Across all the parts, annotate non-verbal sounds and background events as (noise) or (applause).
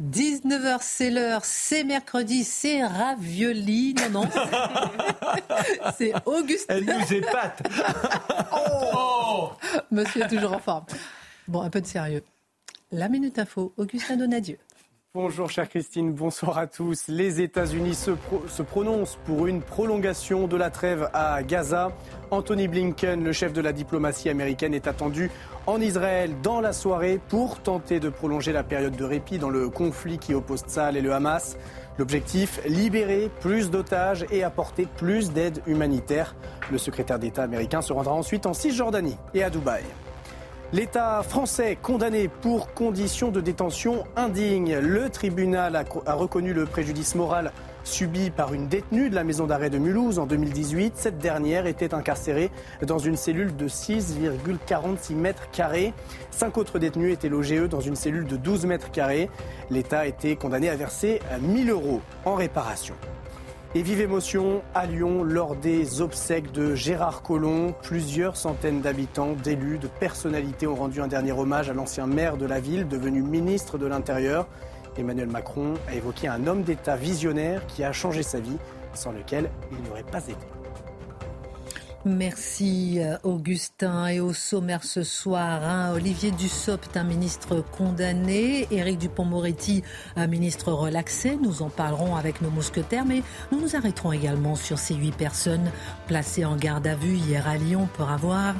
19h, c'est l'heure, c'est mercredi, c'est ravioli. Non, non, (laughs) c'est Augustin. Elle nous épate. (laughs) oh Monsieur est toujours en forme. Bon, un peu de sérieux. La Minute Info, Augustin Donadieu. Bonjour chère Christine, bonsoir à tous. Les États-Unis se, prononcent pour une prolongation de la trêve à Gaza. Anthony Blinken, le chef de la diplomatie américaine, est attendu en Israël dans la soirée pour tenter de prolonger la période de répit dans le conflit qui oppose Tsahal et le Hamas. L'objectif, libérer plus d'otages et apporter plus d'aide humanitaire. Le secrétaire d'État américain se rendra ensuite en Cisjordanie et à Dubaï. L'État français condamné pour conditions de détention indignes. Le tribunal a, reconnu le préjudice moral subi par une détenue de la maison d'arrêt de Mulhouse en 2018. Cette dernière était incarcérée dans une cellule de 6,46 mètres carrés. Cinq autres détenus étaient logés, dans une cellule de 12 mètres carrés. L'État a été condamné à verser 1000 euros en réparation. Et vive émotion à Lyon lors des obsèques de Gérard Collomb. Plusieurs centaines d'habitants, d'élus, de personnalités ont rendu un dernier hommage à l'ancien maire de la ville, devenu ministre de l'Intérieur. Emmanuel Macron a évoqué un homme d'État visionnaire qui a changé sa vie, sans lequel il n'aurait pas été. Merci euh, Augustin. Et au sommaire ce soir, hein, Olivier Dussopt, un ministre condamné, Éric Dupont-Moretti, un ministre relaxé. Nous en parlerons avec nos mousquetaires, mais nous nous arrêterons également sur ces huit personnes placées en garde à vue hier à Lyon pour avoir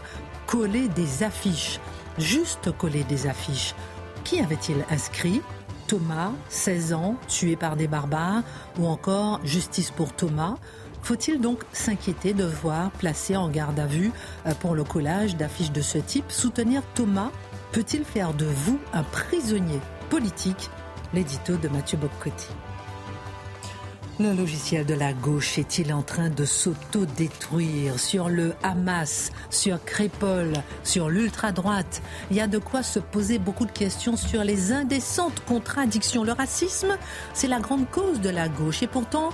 collé des affiches. Juste collé des affiches. Qui avait-il inscrit? Thomas, 16 ans, tué par des barbares, ou encore Justice pour Thomas faut-il donc s'inquiéter de voir placer en garde à vue euh, pour le collage d'affiches de ce type Soutenir Thomas? Peut-il faire de vous un prisonnier politique? L'édito de Mathieu Boccotti. Le logiciel de la gauche est-il en train de s'auto-détruire sur le Hamas, sur Crépol, sur l'ultra-droite? Il y a de quoi se poser beaucoup de questions sur les indécentes contradictions. Le racisme, c'est la grande cause de la gauche et pourtant,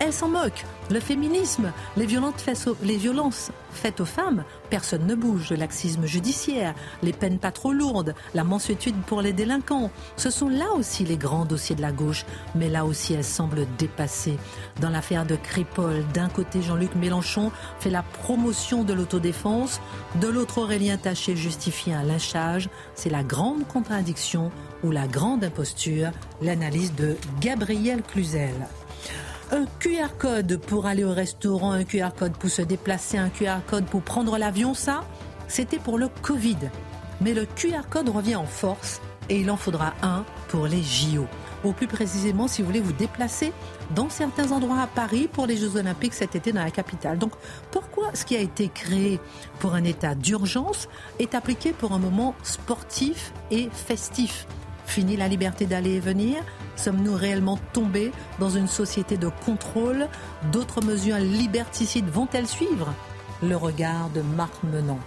elle s'en moque. Le féminisme, les, violences faites aux femmes, personne ne bouge. Le laxisme judiciaire, les peines pas trop lourdes, la mansuétude pour les délinquants. Ce sont là aussi les grands dossiers de la gauche, mais là aussi elle semble dépassée. Dans l'affaire de Crépol, d'un côté Jean-Luc Mélenchon fait la promotion de l'autodéfense, de l'autre Aurélien Taché justifie un lynchage. C'est la grande contradiction ou la grande imposture, l'analyse de Gabriel Cluzel un QR code pour aller au restaurant, un QR code pour se déplacer, un QR code pour prendre l'avion, ça, c'était pour le Covid. Mais le QR code revient en force et il en faudra un pour les JO. Ou plus précisément, si vous voulez vous déplacer dans certains endroits à Paris pour les Jeux Olympiques cet été dans la capitale. Donc pourquoi ce qui a été créé pour un état d'urgence est appliqué pour un moment sportif et festif? Fini la liberté d'aller et venir. Sommes-nous réellement tombés dans une société de contrôle? D'autres mesures liberticides vont-elles suivre? Le regard de Marc Menant.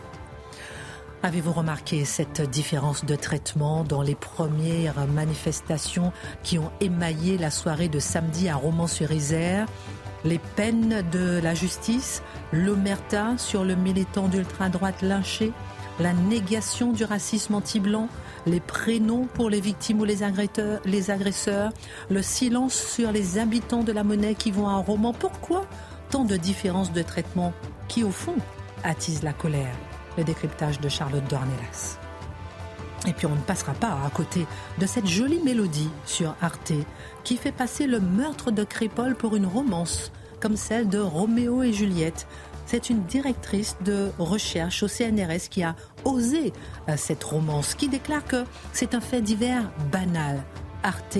Avez-vous remarqué cette différence de traitement dans les premières manifestations qui ont émaillé la soirée de samedi à Romans-sur-Isère? Les peines de la justice, l'omerta sur le militant d'ultra-droite lynché, la négation du racisme anti-blanc, les prénoms pour les victimes ou les agresseurs, le silence sur les habitants de la monnaie qui vont à un roman. Pourquoi tant de différences de traitement qui, au fond, attisent la colère? Le décryptage de Charlotte Dornelas. Et puis on ne passera pas à côté de cette jolie mélodie sur Arte qui fait passer le meurtre de Crépole pour une romance, comme celle de Roméo et Juliette, c'est une directrice de recherche au CNRS qui a osé euh, cette romance, qui déclare que c'est un fait divers banal. Arte,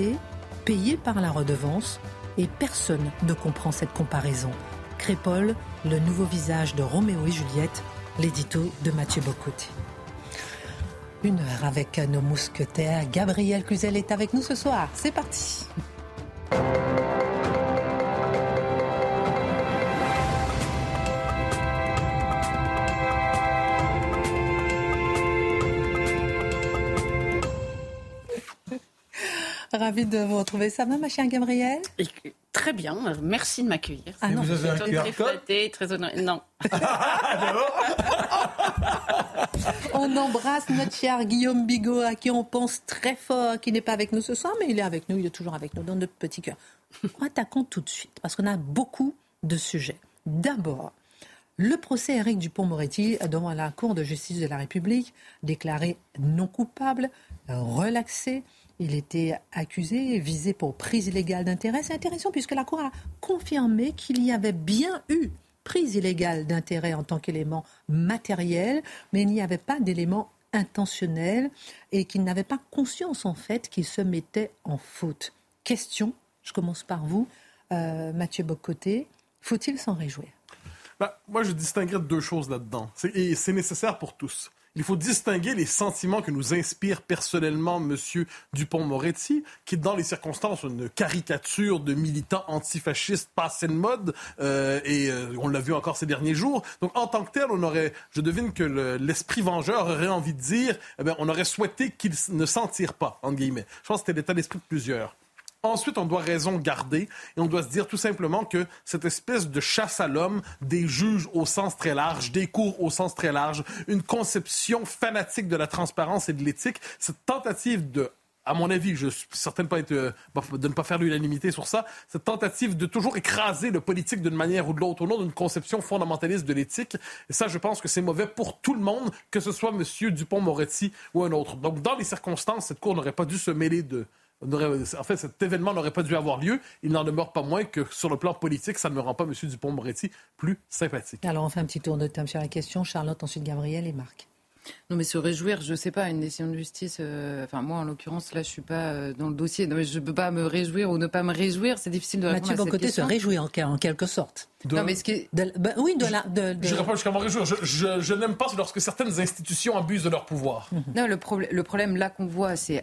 payé par la redevance, et personne ne comprend cette comparaison. Crépole, le nouveau visage de Roméo et Juliette, l'édito de Mathieu Bocoté. Une heure avec nos mousquetaires. Gabriel Cluzel est avec nous ce soir. C'est parti. Ravi de vous retrouver. Ça va, ma chère Gabrielle? Très bien, merci de m'accueillir. Ah non, vous avez un très flatté, très honoré. Non. (laughs) on embrasse notre cher Guillaume Bigot, à qui on pense très fort, qui n'est pas avec nous ce soir, mais il est avec nous, il est toujours avec nous dans notre petit cœur. Attaquons tout de suite, parce qu'on a beaucoup de sujets. D'abord, le procès Éric Dupont-Moretti devant la Cour de justice de la République, déclaré non coupable, relaxé. Il était accusé, visé pour prise illégale d'intérêt. C'est intéressant puisque la Cour a confirmé qu'il y avait bien eu prise illégale d'intérêt en tant qu'élément matériel, mais il n'y avait pas d'élément intentionnel et qu'il n'avait pas conscience en fait qu'il se mettait en faute. Question, je commence par vous, euh, Mathieu Bocoté, faut-il s'en réjouir? Bah, Moi, je distinguerais deux choses là-dedans. C'est nécessaire pour tous il faut distinguer les sentiments que nous inspire personnellement M. Dupont-Moretti, qui est dans les circonstances une caricature de militant antifasciste passé de mode, euh, et euh, on l'a vu encore ces derniers jours. Donc en tant que tel, on aurait, je devine que l'esprit vengeur aurait envie de dire, eh bien, on aurait souhaité qu'il ne s'en tire pas, entre guillemets. Je pense que c'était l'état d'esprit de plusieurs. Ensuite, on doit raison garder et on doit se dire tout simplement que cette espèce de chasse à l'homme, des juges au sens très large, des cours au sens très large, une conception fanatique de la transparence et de l'éthique, cette tentative de à mon avis, je suis certain de, pas euh, de ne pas faire l'unanimité sur ça, cette tentative de toujours écraser le politique d'une manière ou de l'autre au nom d'une conception fondamentaliste de l'éthique. Et ça, je pense que c'est mauvais pour tout le monde, que ce soit M. Dupont-Moretti ou un autre. Donc, dans les circonstances, cette Cour n'aurait pas dû se mêler de, en fait, cet événement n'aurait pas dû avoir lieu. Il n'en demeure pas moins que sur le plan politique, ça ne me rend pas M. Dupont-Moretti plus sympathique. Alors, on fait un petit tour de table sur la question. Charlotte, ensuite Gabriel et Marc. Non, mais se réjouir, je ne sais pas, une décision de justice. Euh, enfin, moi, en l'occurrence, là, je suis pas euh, dans le dossier. Non, mais je peux pas me réjouir ou ne pas me réjouir. C'est difficile de répondre Mathieu à cette côté se réjouir en, quelque sorte. Non, mais ce qui ben oui, de la. De, Je réponds jusqu'à me réjouir. Je, n'aime pas lorsque certaines institutions abusent de leur pouvoir. Mhm. Non, le, le problème là qu'on voit, c'est.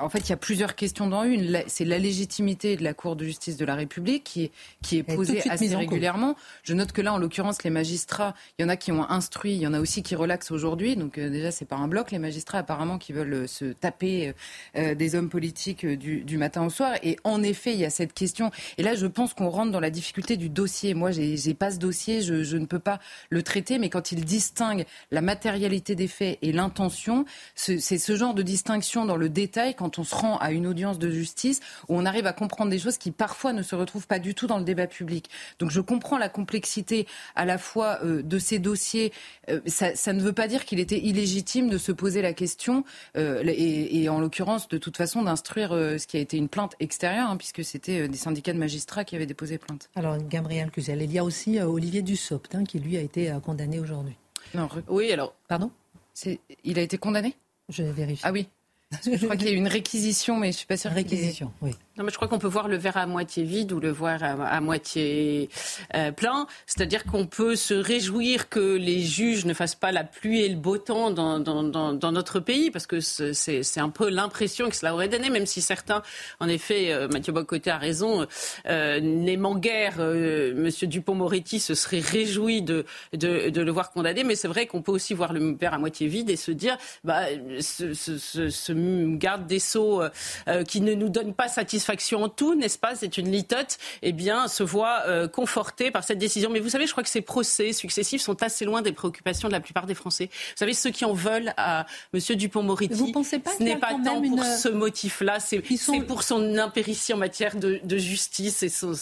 En fait, il y a plusieurs questions dans une. C'est la légitimité de la Cour de justice de la République qui est, qui est posée assez régulièrement. Je note que là, en l'occurrence, les magistrats, il y en a qui ont instruit, il y en a aussi qui relaxent aujourd'hui. Donc, euh, déjà, c'est pas un bloc, les magistrats apparemment qui veulent euh, se taper euh, des hommes politiques du, du, matin au soir. Et en effet, il y a cette question. Et là, je pense qu'on rentre dans la difficulté du dossier. Moi, j'ai pas ce dossier, je, ne peux pas le traiter. Mais quand il distingue la matérialité des faits et l'intention, c'est ce genre de distinction dans le détail quand on se rend à une audience de justice où on arrive à comprendre des choses qui parfois ne se retrouvent pas du tout dans le débat public. Donc je comprends la complexité à la fois euh, de ces dossiers. ça, ça ne veut pas dire qu'il était illégitime de se poser la question, euh, et, en l'occurrence, de toute façon, d'instruire euh, ce qui a été une plainte extérieure, hein, puisque c'était euh, des syndicats de magistrats qui avaient déposé plainte. Alors, Gabriel Cluzel, il y a aussi Olivier Dussopt, hein, qui lui a été condamné aujourd'hui. Oui, alors. Pardon? Il a été condamné? Je vérifie. Ah oui. (laughs) Je crois qu'il y a eu une réquisition, mais je suis pas sûre. Réquisition, oui. Non, mais je crois qu'on peut voir le verre à moitié vide ou le voir à, moitié euh, plein. C'est-à-dire qu'on peut se réjouir que les juges ne fassent pas la pluie et le beau temps dans, notre pays, parce que c'est un peu l'impression que cela aurait donné, même si certains, en effet, euh, Mathieu Bocoté a raison, euh, n'aimant guère euh, Monsieur Dupont-Moretti se serait réjoui de, le voir condamné, mais c'est vrai qu'on peut aussi voir le verre à moitié vide et se dire, bah, ce, ce, garde des Sceaux qui ne nous donne pas satisfaction en tout, n'est-ce pas C'est une litote, eh bien, se voit euh, conforté par cette décision. Mais vous savez, je crois que ces procès successifs sont assez loin des préoccupations de la plupart des Français. Vous savez, ceux qui en veulent à M. Dupont-Moretti, vous pensez pas ce n'est pas tant pour ce motif-là, c'est pour son impéritie en matière de, justice et son,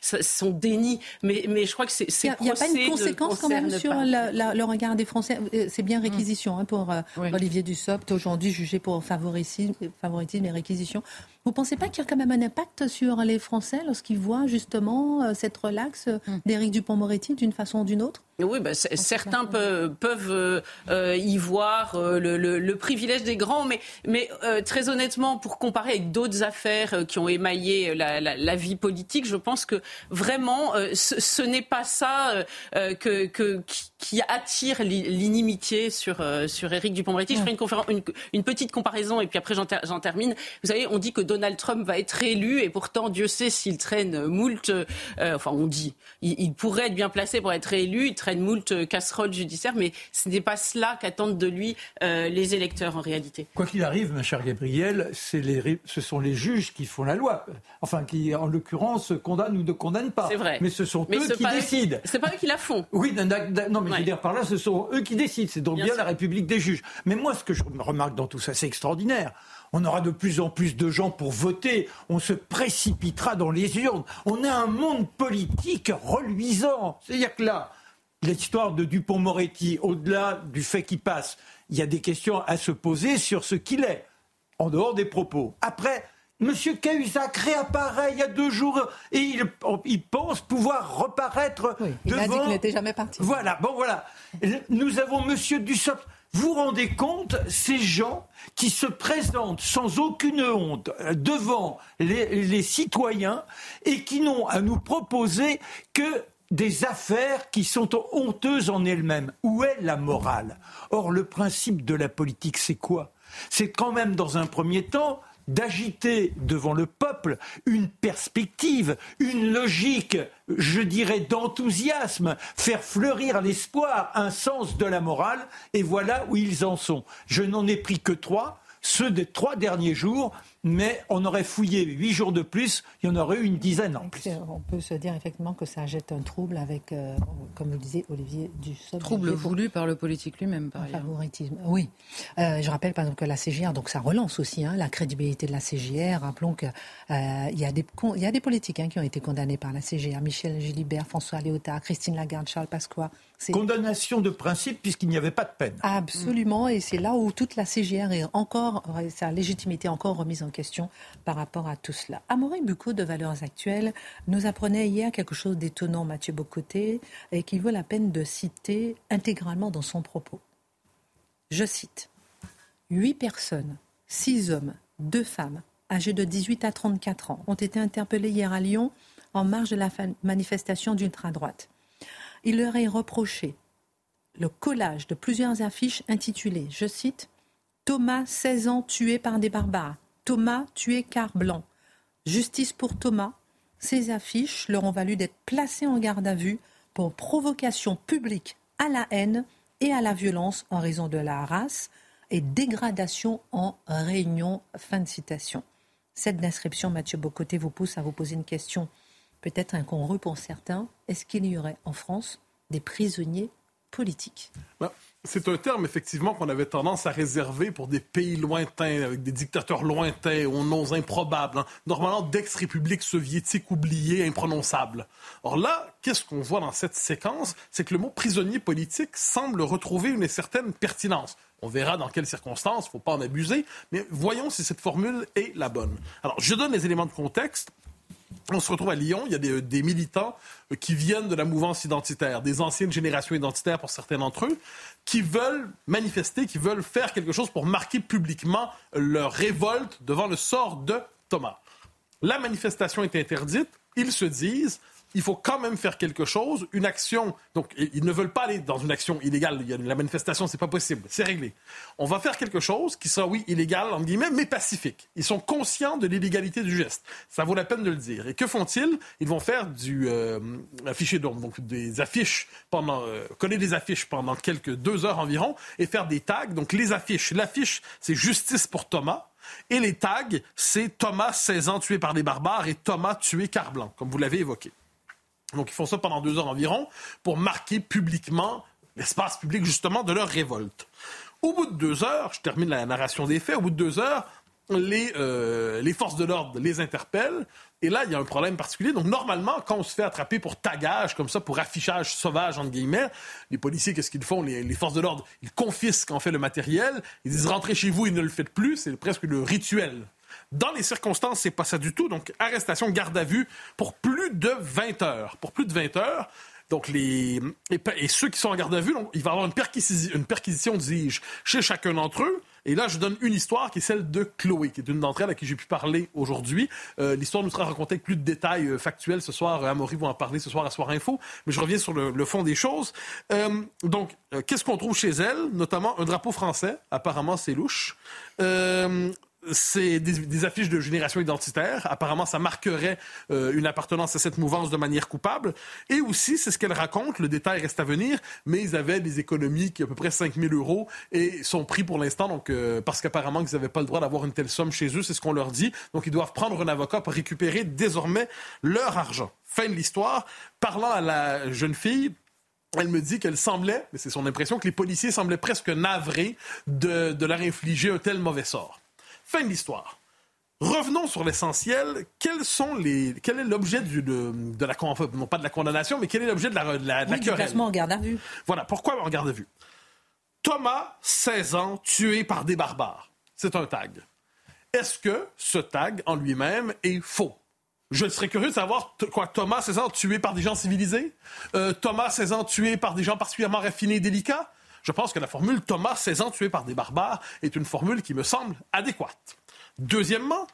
son, déni. Mais, mais je crois que c'est Il n'y a, pas une conséquence quand même sur le regard des Français. C'est bien hum. réquisition hein, pour Olivier Dussopt, aujourd'hui jugé pour favoritisme, favoritisme et réquisition. Vous ne pensez pas qu'il y a quand même un impact sur les Français lorsqu'ils voient justement euh, cette relaxe hum. d'Éric Dupont-Moretti d'une façon ou d'une autre? Oui, bah, certains peuvent, peuvent euh, y voir euh, le, le, le, privilège des grands, mais, mais euh, très honnêtement, pour comparer avec d'autres affaires qui ont émaillé la, la, la, vie politique, je pense que vraiment, ce, ce n'est pas ça que, que, qui attire l'inimitié sur, sur Éric Dupond-Moretti. Je ferai une, une, une, petite comparaison et puis après j'en termine. Vous savez, on dit que Donald Trump va être élu et pourtant Dieu sait s'il traîne moult. enfin, on dit, il, il, pourrait être bien placé pour être élu traîne moult euh, casseroles judiciaires, mais ce n'est pas cela qu'attendent de lui euh, les électeurs en réalité. Quoi qu'il arrive, ma chère Gabrielle, les, ce sont les juges qui font la loi. Enfin, qui, en l'occurrence, condamnent ou ne condamnent pas. C'est vrai. Mais ce sont eux qui décident. C'est pas eux qui la font. Oui, non, mais je veux dire par là, ce sont eux qui décident. C'est donc bien, la République des juges. Mais moi, ce que je remarque dans tout ça, c'est extraordinaire on aura de plus en plus de gens pour voter, on se précipitera dans les urnes. On a un monde politique reluisant. C'est-à-dire que là, l'histoire de Dupont-Moretti, au-delà du fait qu'il passe, il y a des questions à se poser sur ce qu'il est, en dehors des propos. Après, M. Cahuzac réapparaît il y a deux jours et il, pense pouvoir reparaître il devant... a dit qu'il n'était jamais parti. Voilà, bon voilà. Nous avons M. Dussopt. Vous vous rendez compte, ces gens qui se présentent sans aucune honte devant les citoyens et qui n'ont à nous proposer que des affaires qui sont honteuses en elles-mêmes. Où est la morale? Or, le principe de la politique, c'est quoi? C'est quand même, dans un premier temps, d'agiter devant le peuple une perspective, une logique, je dirais, d'enthousiasme, faire fleurir l'espoir, un sens de la morale, et voilà où ils en sont. Je n'en ai pris que trois, ceux des trois derniers jours, mais on aurait fouillé huit jours de plus, il y en aurait eu une dizaine en plus. On peut se dire effectivement que ça jette un trouble avec, euh, comme le disait Olivier Dussopt. Trouble voulu par le politique lui-même, par ailleurs. Favoritisme, oui. Euh, je rappelle par exemple que la CGR, donc ça relance aussi hein, la crédibilité de la CGR. Rappelons qu'il euh, y, a des, y a des politiques hein, qui ont été condamnés par la CGR. Michel Gilibert, François Léotard, Christine Lagarde, Charles Pasqua. Condamnation de principe puisqu'il n'y avait pas de peine. Absolument, et c'est là où toute la CGR est encore, sa légitimité est encore remise en question par rapport à tout cela. Amaury Bucco de Valeurs Actuelles nous apprenait hier quelque chose d'étonnant, Mathieu Bocoté, et qu'il vaut la peine de citer intégralement dans son propos. Je cite Huit personnes, six hommes, deux femmes, âgés de 18 à 34 ans, ont été interpellés hier à Lyon en marge de la manifestation d'ultra-droite. Il leur est reproché le collage de plusieurs affiches intitulées, je cite, Thomas, 16 ans, tué par des barbares. Thomas tué car blanc. Justice pour Thomas. Ces affiches leur ont valu d'être placés en garde à vue pour provocation publique à la haine et à la violence en raison de la race et dégradation en réunion. Fin de citation. Cette description, Mathieu Bocoté, vous pousse à vous poser une question peut-être incongrue pour certains. Est-ce qu'il y aurait en France des prisonniers politiques? Bah, c'est un terme, effectivement, qu'on avait tendance à réserver pour des pays lointains, avec des dictateurs lointains, aux noms improbables. Hein. Normalement, d'ex-républiques soviétiques oubliées, imprononçables. Or là, qu'est-ce qu'on voit dans cette séquence? C'est que le mot prisonnier politique semble retrouver une certaine pertinence. On verra dans quelles circonstances, il ne faut pas en abuser, mais voyons si cette formule est la bonne. Alors, je donne les éléments de contexte. On se retrouve à Lyon, il y a des, militants euh, qui viennent de la mouvance identitaire, des anciennes générations identitaires pour certains d'entre eux, qui veulent manifester, qui veulent faire quelque chose pour marquer publiquement leur révolte devant le sort de Thomas. La manifestation est interdite, ils se disent, il faut quand même faire quelque chose, une action. Donc, ils ne veulent pas aller dans une action illégale. La manifestation, c'est pas possible. C'est réglé. On va faire quelque chose qui sera, oui, illégal, en guillemets, mais pacifique. Ils sont conscients de l'illégalité du geste. Ça vaut la peine de le dire. Et que font-ils? Ils vont faire du euh, affiché donc, des affiches pendant, euh, coller des affiches pendant quelques deux heures environ et faire des tags. Donc, les affiches. L'affiche, c'est justice pour Thomas. Et les tags, c'est Thomas, 16 ans, tué par des barbares et Thomas tué car blanc, comme vous l'avez évoqué. Donc ils font ça pendant deux heures environ pour marquer publiquement l'espace public justement de leur révolte. Au bout de deux heures, je termine la narration des faits, au bout de deux heures, les, euh, les forces de l'ordre les interpellent. Et là, il y a un problème particulier. Donc, normalement, quand on se fait attraper pour tagage, comme ça, pour affichage sauvage, entre guillemets, les policiers, qu'est-ce qu'ils font? Les, les, forces de l'ordre, ils confisquent en fait le matériel. Ils disent rentrez chez vous et ne le faites plus. C'est presque le rituel dans les circonstances, c'est pas ça du tout. Donc, arrestation, garde à vue pour plus de 20 heures. Pour plus de 20 heures. Donc, les, et, ceux qui sont en garde à vue, il va y avoir une perquisition, une perquisition dis-je, chez chacun d'entre eux. Et là, je donne une histoire qui est celle de Chloé, qui est une d'entre elles à qui j'ai pu parler aujourd'hui. Euh, l'histoire nous sera racontée avec plus de détails euh, factuels ce soir. Euh, Amaury va en parler ce soir à Soir Info. Mais je reviens sur le, fond des choses. donc, qu'est-ce qu'on trouve chez elle? Notamment un drapeau français. Apparemment, c'est louche c'est des, affiches de génération identitaire. Apparemment, ça marquerait euh, une appartenance à cette mouvance de manière coupable. Et aussi, c'est ce qu'elle raconte, le détail reste à venir, mais ils avaient des économies qui à peu près 5 000 euros et sont pris pour l'instant, donc euh, parce qu'apparemment, ils n'avaient pas le droit d'avoir une telle somme chez eux, c'est ce qu'on leur dit. Donc, ils doivent prendre un avocat pour récupérer désormais leur argent. Fin de l'histoire. Parlant à la jeune fille, elle me dit qu'elle semblait, mais c'est son impression, que les policiers semblaient presque navrés de, de leur infliger un tel mauvais sort. Fin de l'histoire. Revenons sur l'essentiel. Quels sont les, quel est l'objet de, de, la, non pas de la condamnation, mais quel est l'objet de la, de la, querelle? en garde à vue. Voilà. Pourquoi en garde à vue? Thomas, 16 ans, tué par des barbares. C'est un tag. Est-ce que ce tag en lui-même est faux? Je serais curieux de savoir quoi. Thomas, 16 ans, tué par des gens civilisés? Euh, Thomas, 16 ans, tué par des gens particulièrement raffinés et délicats? Je pense que la formule Thomas, 16 ans, tué par des barbares est une formule qui me semble adéquate. Deuxièmement,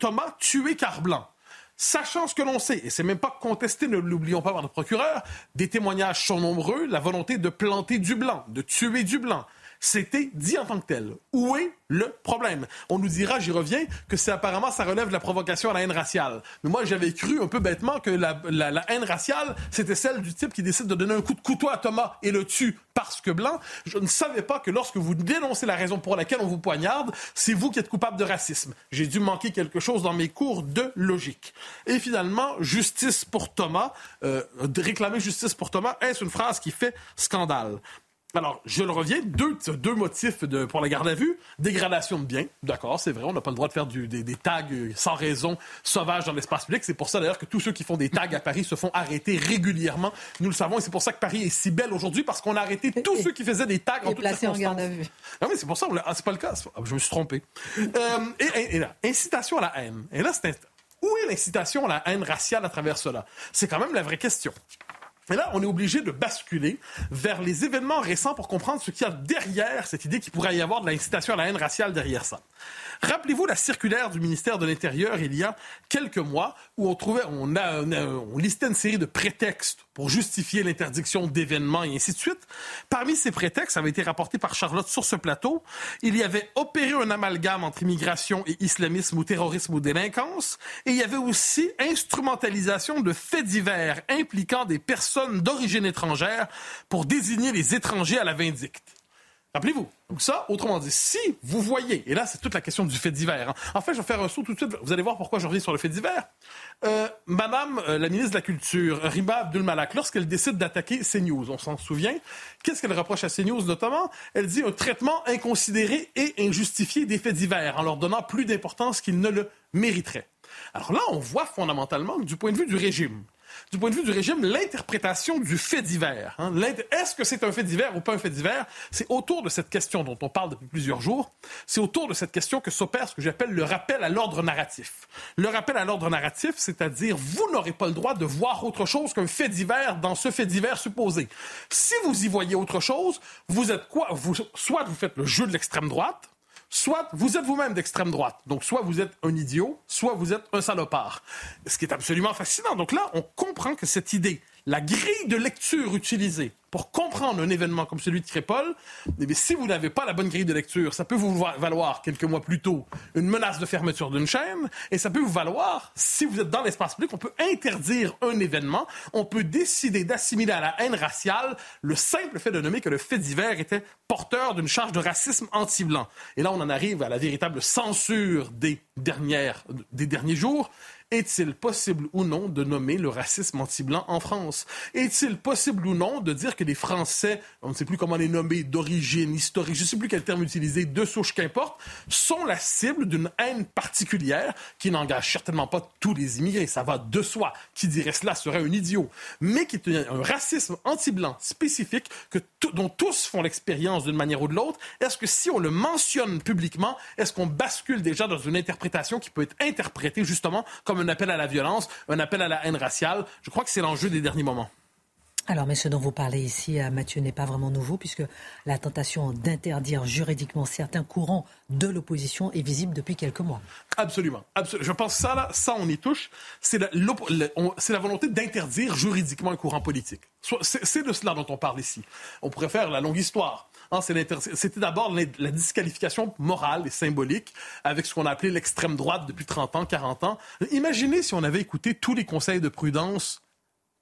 Thomas, tué car blanc. Sachant ce que l'on sait, et c'est même pas contesté, ne l'oublions pas par le procureur, des témoignages sont nombreux, la volonté de planter du blanc, de tuer du blanc. C'était dit en tant que tel. Où est le problème? On nous dira, j'y reviens, que c'est apparemment ça relève de la provocation à la haine raciale. Mais moi, j'avais cru un peu bêtement que la, haine raciale, c'était celle du type qui décide de donner un coup de couteau à Thomas et le tue parce que blanc. Je ne savais pas que lorsque vous dénoncez la raison pour laquelle on vous poignarde, c'est vous qui êtes coupable de racisme. J'ai dû manquer quelque chose dans mes cours de logique. Et finalement, justice pour Thomas, euh, réclamer justice pour Thomas, est-ce une phrase qui fait scandale? Alors, je le reviens, deux, deux motifs de, pour la garde à vue. Dégradation de biens, d'accord, c'est vrai, on n'a pas le droit de faire du, des, tags sans raison sauvages dans l'espace public. C'est pour ça d'ailleurs que tous ceux qui font des tags à Paris se font arrêter régulièrement. Nous le savons et c'est pour ça que Paris est si belle aujourd'hui parce qu'on a arrêté tous ceux qui faisaient des tags en toutes circonstances. en garde à vue. Ah oui, c'est pour ça, ah, c'est pas le cas. Je me suis trompé. Euh, et, et, là, incitation à la haine. Et là, c'est où est l'incitation à la haine raciale à travers cela? C'est quand même la vraie question. Et là, on est obligé de basculer vers les événements récents pour comprendre ce qu'il y a derrière cette idée qu'il pourrait y avoir de l'incitation à la haine raciale derrière ça. Rappelez-vous la circulaire du ministère de l'Intérieur il y a quelques mois où on trouvait, on, a, on, listait une série de prétextes pour justifier l'interdiction d'événements et ainsi de suite. Parmi ces prétextes, ça avait été rapporté par Charlotte sur ce plateau, il y avait opéré un amalgame entre immigration et islamisme ou terrorisme ou délinquance, et il y avait aussi instrumentalisation de faits divers impliquant des personnes d'origine étrangère pour désigner les étrangers à la vindicte. Rappelez-vous. Donc ça, autrement dit, si vous voyez, et là c'est toute la question du fait divers. Hein. En fait, je vais faire un saut tout de suite. Vous allez voir pourquoi je reviens sur le fait divers. Euh, Madame euh, la ministre de la Culture, Riba Abdul-Malak, lorsqu'elle décide d'attaquer CNews, on s'en souvient, qu'est-ce qu'elle reproche à CNews notamment? Elle dit un traitement inconsidéré et injustifié des faits divers, en leur donnant plus d'importance qu'ils ne le mériteraient. Alors là, on voit fondamentalement, du point de vue du régime, du point de vue du régime, l'interprétation du fait divers. Hein. Est-ce que c'est un fait divers ou pas un fait divers? C'est autour de cette question dont on parle depuis plusieurs jours. C'est autour de cette question que s'opère ce que j'appelle le rappel à l'ordre narratif. Le rappel à l'ordre narratif, c'est-à-dire vous n'aurez pas le droit de voir autre chose qu'un fait divers dans ce fait divers supposé. Si vous y voyez autre chose, vous êtes quoi? Soit vous faites le jeu de l'extrême droite, soit vous êtes vous-même d'extrême droite. Donc, soit vous êtes un idiot, soit vous êtes un salopard. Ce qui est absolument fascinant. Donc là, on comprend que cette idée, la grille de lecture utilisée pour comprendre un événement comme celui de Crépole, eh si vous n'avez pas la bonne grille de lecture, ça peut vous valoir quelques mois plus tôt une menace de fermeture d'une chaîne, et ça peut vous valoir, si vous êtes dans l'espace public, on peut interdire un événement, on peut décider d'assimiler à la haine raciale le simple fait de nommer que le fait divers était porteur d'une charge de racisme anti-blanc. Et là, on en arrive à la véritable censure des, dernières, des derniers jours. Est-il possible ou non de nommer le racisme anti-blanc en France? Est-il possible ou non de dire que les Français, on ne sait plus comment les nommer, d'origine historique, je ne sais plus quel terme utiliser, de souche qu'importe, sont la cible d'une haine particulière qui n'engage certainement pas tous les immigrés. Ça va de soi. Qui dirait cela serait un idiot. Mais qui est un racisme anti-blanc spécifique que dont tous font l'expérience d'une manière ou de l'autre. Est-ce que si on le mentionne publiquement, est-ce qu'on bascule déjà dans une interprétation qui peut être interprétée justement comme un appel à la violence, un appel à la haine raciale. Je crois que c'est l'enjeu des derniers moments. Alors, mais ce dont vous parlez ici, euh, Mathieu, n'est pas vraiment nouveau, puisque la tentation d'interdire juridiquement certains courants de l'opposition est visible depuis quelques mois. Absolument. Je pense que ça, là, ça, on y touche. C'est la, la, volonté d'interdire juridiquement un courant politique. C'est de cela dont on parle ici. On pourrait faire la longue histoire. Hein, c'était d'abord la disqualification morale et symbolique avec ce qu'on a appelé l'extrême droite depuis 30 ans, 40 ans. Imaginez si on avait écouté tous les conseils de prudence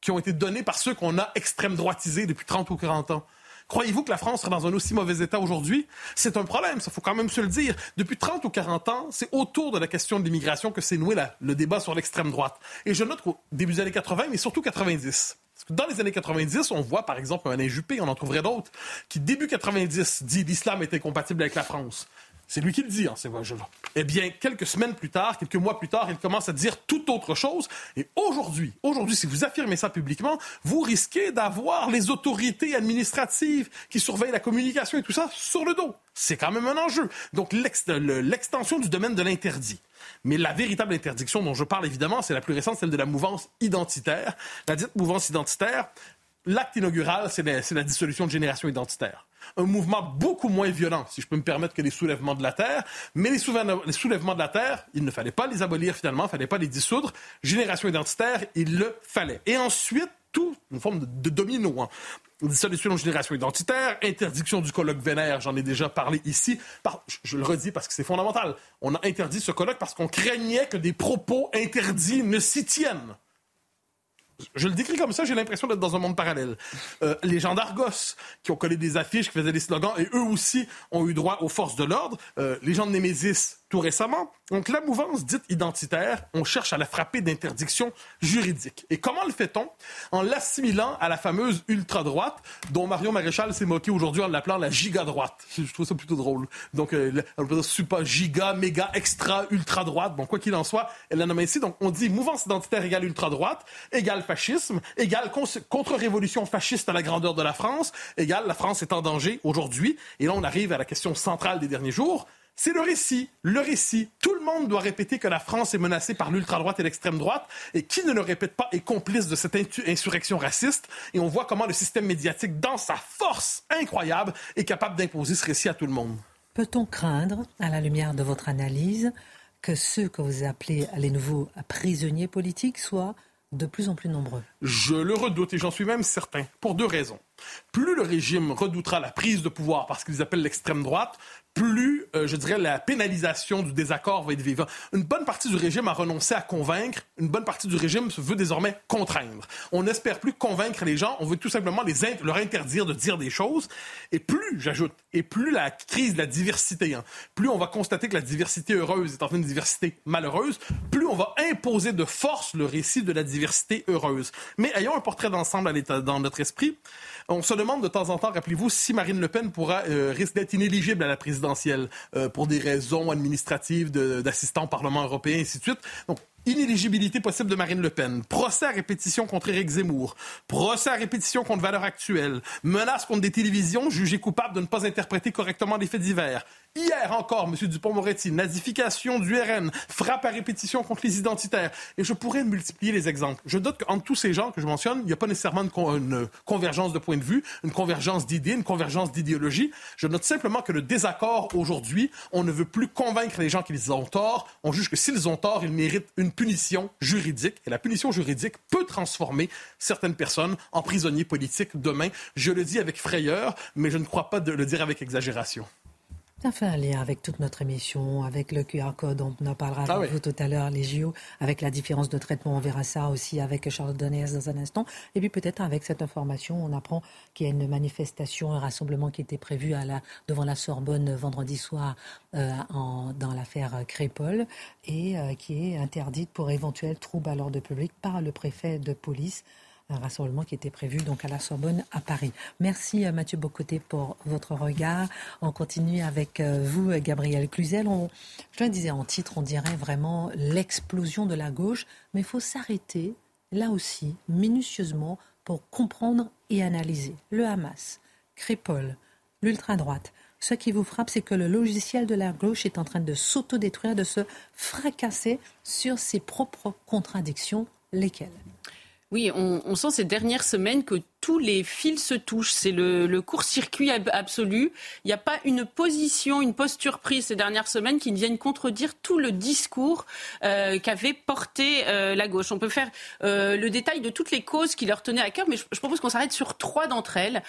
qui ont été donnés par ceux qu'on a extrême droitisés depuis 30 ou 40 ans. Croyez-vous que la France serait dans un aussi mauvais état aujourd'hui? C'est un problème, ça faut quand même se le dire. Depuis 30 ou 40 ans, c'est autour de la question de l'immigration que s'est noué le débat sur l'extrême droite. Et je note qu'au début des années 80, mais surtout 90, dans les années 90, on voit par exemple un Juppé, on en trouverait d'autres, qui début 90 dit l'islam est incompatible avec la France. C'est lui qui le dit, en ces voyages-là. Eh bien, quelques semaines plus tard, quelques mois plus tard, il commence à dire tout autre chose. Et aujourd'hui, aujourd'hui, si vous affirmez ça publiquement, vous risquez d'avoir les autorités administratives qui surveillent la communication et tout ça sur le dos. C'est quand même un enjeu. Donc, l'extension du domaine de l'interdit. Mais la véritable interdiction dont je parle, évidemment, c'est la plus récente, celle de la mouvance identitaire. La dite mouvance identitaire, l'acte inaugural, c'est la, dissolution de génération identitaire un mouvement beaucoup moins violent, si je peux me permettre, que les soulèvements de la Terre. Mais les, soulèvements de la Terre, il ne fallait pas les abolir finalement, il ne fallait pas les dissoudre. Génération identitaire, il le fallait. Et ensuite, une forme de, domino. Hein. Dissolution de génération identitaire, interdiction du colloque vénère, j'en ai déjà parlé ici. je le redis parce que c'est fondamental. On a interdit ce colloque parce qu'on craignait que des propos interdits ne s'y tiennent je le décris comme ça, j'ai l'impression d'être dans un monde parallèle. Euh, les gens d'Argos, qui ont collé des affiches, qui faisaient des slogans, et eux aussi ont eu droit aux forces de l'ordre. Euh, les gens de Némésis, tout récemment. Donc la mouvance dite identitaire, on cherche à la frapper d'interdiction juridique. Et comment le fait-on? En l'assimilant à la fameuse ultra-droite, dont Mario Maréchal s'est moqué aujourd'hui en l'appelant la giga-droite. Je trouve ça plutôt drôle. Donc, euh, super giga, méga, extra, ultra-droite. Bon, quoi qu'il en soit, elle la nomme ainsi. Donc, on dit mouvance identitaire égale ultra-droite, égale fascisme, égale contre-révolution fasciste à la grandeur de la France, égale la France est en danger aujourd'hui. Et là, on arrive à la question centrale des derniers jours c'est le récit. Le récit. Tout le monde doit répéter que la France est menacée par l'ultra-droite et l'extrême droite. Et qui ne le répète pas est complice de cette insurrection raciste? Et on voit comment le système médiatique, dans sa force incroyable, est capable d'imposer ce récit à tout le monde. Peut-on craindre, à la lumière de votre analyse, que ceux que vous appelez les nouveaux prisonniers politiques soient de plus en plus nombreux? Je le redoute et j'en suis même certain, pour deux raisons. Plus le régime redoutera la prise de pouvoir parce qu'ils appellent l'extrême droite, plus, euh, je dirais, la pénalisation du désaccord va être vivante. Une bonne partie du régime a renoncé à convaincre, une bonne partie du régime veut désormais contraindre. On n'espère plus convaincre les gens, on veut tout simplement les leur interdire de dire des choses. Et plus, j'ajoute, et plus la crise de la diversité, hein, plus on va constater que la diversité heureuse est en fait une diversité malheureuse, plus on va imposer de force le récit de la diversité heureuse. Mais ayons un portrait d'ensemble dans notre esprit. On se demande de temps en temps, rappelez-vous, si Marine Le Pen pourra euh, risque d'être inéligible à la euh, pour des raisons administratives d'assistant au Parlement européen, et ainsi. Donc, inéligibilité possible de Marine Le Pen, procès à répétition contre Éric Zemmour, procès à répétition contre Valeurs Actuelles, menace contre des télévisions jugées coupables de ne pas interpréter correctement les faits divers, Hier encore, M. Dupont-Moretti, nazification du RN, frappe à répétition contre les identitaires. Et je pourrais multiplier les exemples. Je doute qu'entre tous ces gens que je mentionne, il n'y a pas nécessairement une, convergence de point de vue, une convergence d'idées, une convergence d'idéologie. Je note simplement que le désaccord aujourd'hui, on ne veut plus convaincre les gens qu'ils ont tort. On juge que s'ils ont tort, ils méritent une punition juridique. Et la punition juridique peut transformer certaines personnes en prisonniers politiques demain. Je le dis avec frayeur, mais je ne crois pas de le dire avec exagération. Ça fait un lien avec toute notre émission, avec le QR code, on en parlera ah avec vous tout à l'heure, les JO, avec la différence de traitement, on verra ça aussi avec Charlotte Donnez dans un instant. Et puis peut-être avec cette information, on apprend qu'il y a une manifestation, un rassemblement qui était prévu à la, devant la Sorbonne vendredi soir euh, en, dans l'affaire Crépol et euh, qui est interdite pour éventuels troubles à l'ordre public par le préfet de police un rassemblement qui était prévu donc à la Sorbonne à Paris. Merci à euh, Mathieu Bocoté pour votre regard. On continue avec euh, vous, Gabriel Cluzel. On, je le disais en titre, on dirait vraiment l'explosion de la gauche, mais il faut s'arrêter là aussi minutieusement pour comprendre et analyser le Hamas, Crépol, l'ultra-droite. Ce qui vous frappe, c'est que le logiciel de la gauche est en train de s'autodétruire, de se fracasser sur ses propres contradictions. Lesquelles? Oui, on, sent ces dernières semaines que tous les fils se touchent. C'est le, court-circuit absolu. Il n'y a pas une position, une posture prise ces dernières semaines qui ne vienne contredire tout le discours euh, qu'avait porté euh, la gauche. On peut faire euh, le détail de toutes les causes qui leur tenaient à cœur, mais je, propose qu'on s'arrête sur trois d'entre elles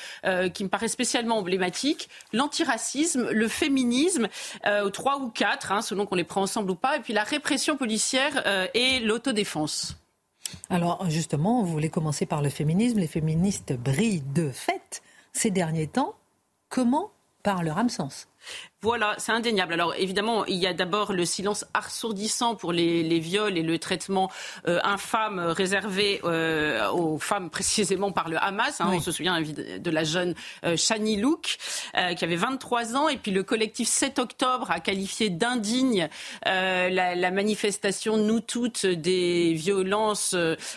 qui me paraissent spécialement emblématiques. L'antiracisme, le féminisme, trois ou quatre, hein, selon qu'on les prend ensemble ou pas, et puis la répression policière et l'autodéfense. Alors justement, vous voulez commencer par le féminisme. Les féministes brillent de fait ces derniers temps. Comment Par leur absence. Voilà, c'est indéniable. Alors évidemment, il y a d'abord le silence assourdissant pour les, viols et le traitement euh, infâme réservé euh, aux femmes précisément par le Hamas. Hein. On se souvient de la jeune euh, Shani Louk qui avait 23 ans et puis le collectif 7 octobre a qualifié d'indigne la, manifestation Nous toutes des violences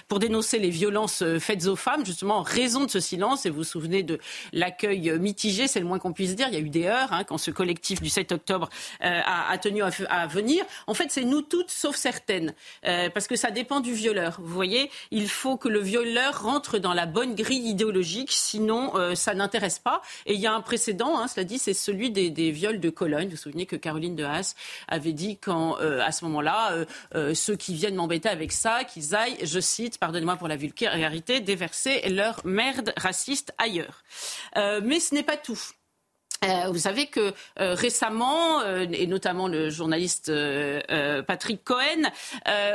pour dénoncer les violences faites aux femmes, justement en raison de ce silence. Et vous vous souvenez de l'accueil mitigé, c'est le moins qu'on puisse dire. Il y a eu des heures hein, quand ce collectif du 7 octobre euh, a, tenu à, venir. En fait, c'est nous toutes, sauf certaines, euh, parce que ça dépend du violeur. Vous voyez, il faut que le violeur rentre dans la bonne grille idéologique, sinon euh, ça n'intéresse pas. Et il y a un précédent, hein, cela dit, c'est celui des, viols de Cologne. Vous vous souvenez que Caroline de Haas avait dit quand, à ce moment-là, ceux qui viennent m'embêter avec ça, qu'ils aillent, je cite, pardonnez-moi pour la vulgarité, déverser leur merde raciste ailleurs. mais ce n'est pas tout. Euh, vous savez que euh, récemment, euh, et notamment le journaliste Patrick Cohen,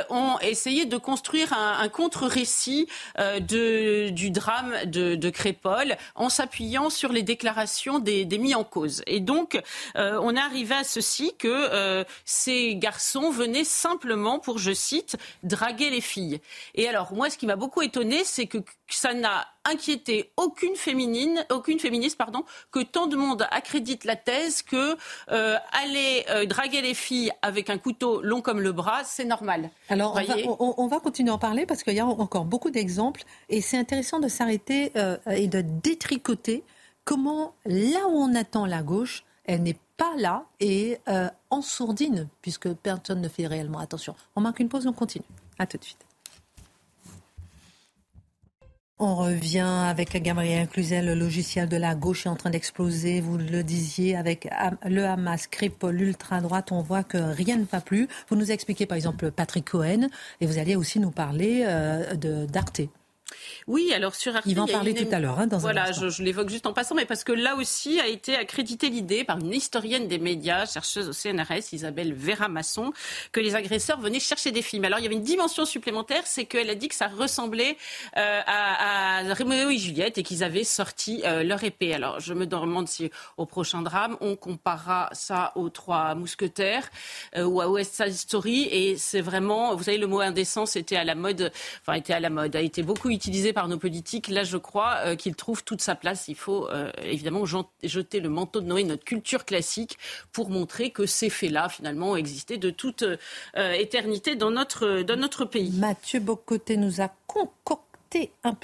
ont essayé de construire un, contre-récit du drame de, Crépol en s'appuyant sur les déclarations des, des, mis en cause. Et donc, on est arrivé à ceci que ces garçons venaient simplement pour, je cite, draguer les filles. Et alors, moi, ce qui m'a beaucoup étonné, c'est que ça n'a inquiété aucune féminine, aucune féministe, pardon, que tant de monde accrédite la thèse que euh, aller euh, draguer les filles avec un couteau long comme le bras, c'est normal. Alors on va, continuer à en parler parce qu'il y a encore beaucoup d'exemples et c'est intéressant de s'arrêter euh, et de détricoter comment là où on attend la gauche, elle n'est pas là et en sourdine puisque personne ne fait réellement attention. On marque une pause, on continue. À tout de suite. On revient avec Gabriel Cluzel, le logiciel de la gauche est en train d'exploser. Vous le disiez, avec le Hamas, Cripol, l'ultra-droite, on voit que rien ne va plus. Vous nous expliquez par exemple Patrick Cohen et vous allez aussi nous parler euh, d'Arte. Oui, alors sur Arte, il va en parler tout à l'heure. Hein, voilà, je, l'évoque juste en passant, mais parce que là aussi a été accrédité l'idée par une historienne des médias, chercheuse au CNRS, Isabelle Vera Masson, que les agresseurs venaient chercher des films. Alors il y avait une dimension supplémentaire, c'est qu'elle a dit que ça ressemblait euh, à, à Roméo et Juliette et qu'ils avaient sorti euh, leur épée. Alors je me demande si au prochain drame on comparera ça aux trois mousquetaires euh, ou à West Side Story et c'est vraiment, vous savez, le mot indécent, c'était à la mode, enfin était à la mode, a été beaucoup utilisé par nos politiques, là je crois euh, qu'il trouve toute sa place. Il faut euh, évidemment jeter le manteau de Noé, notre culture classique, pour montrer que ces faits-là, finalement, ont existé de toute euh, éternité dans notre, dans notre pays. Mathieu Bocoté nous a concocté un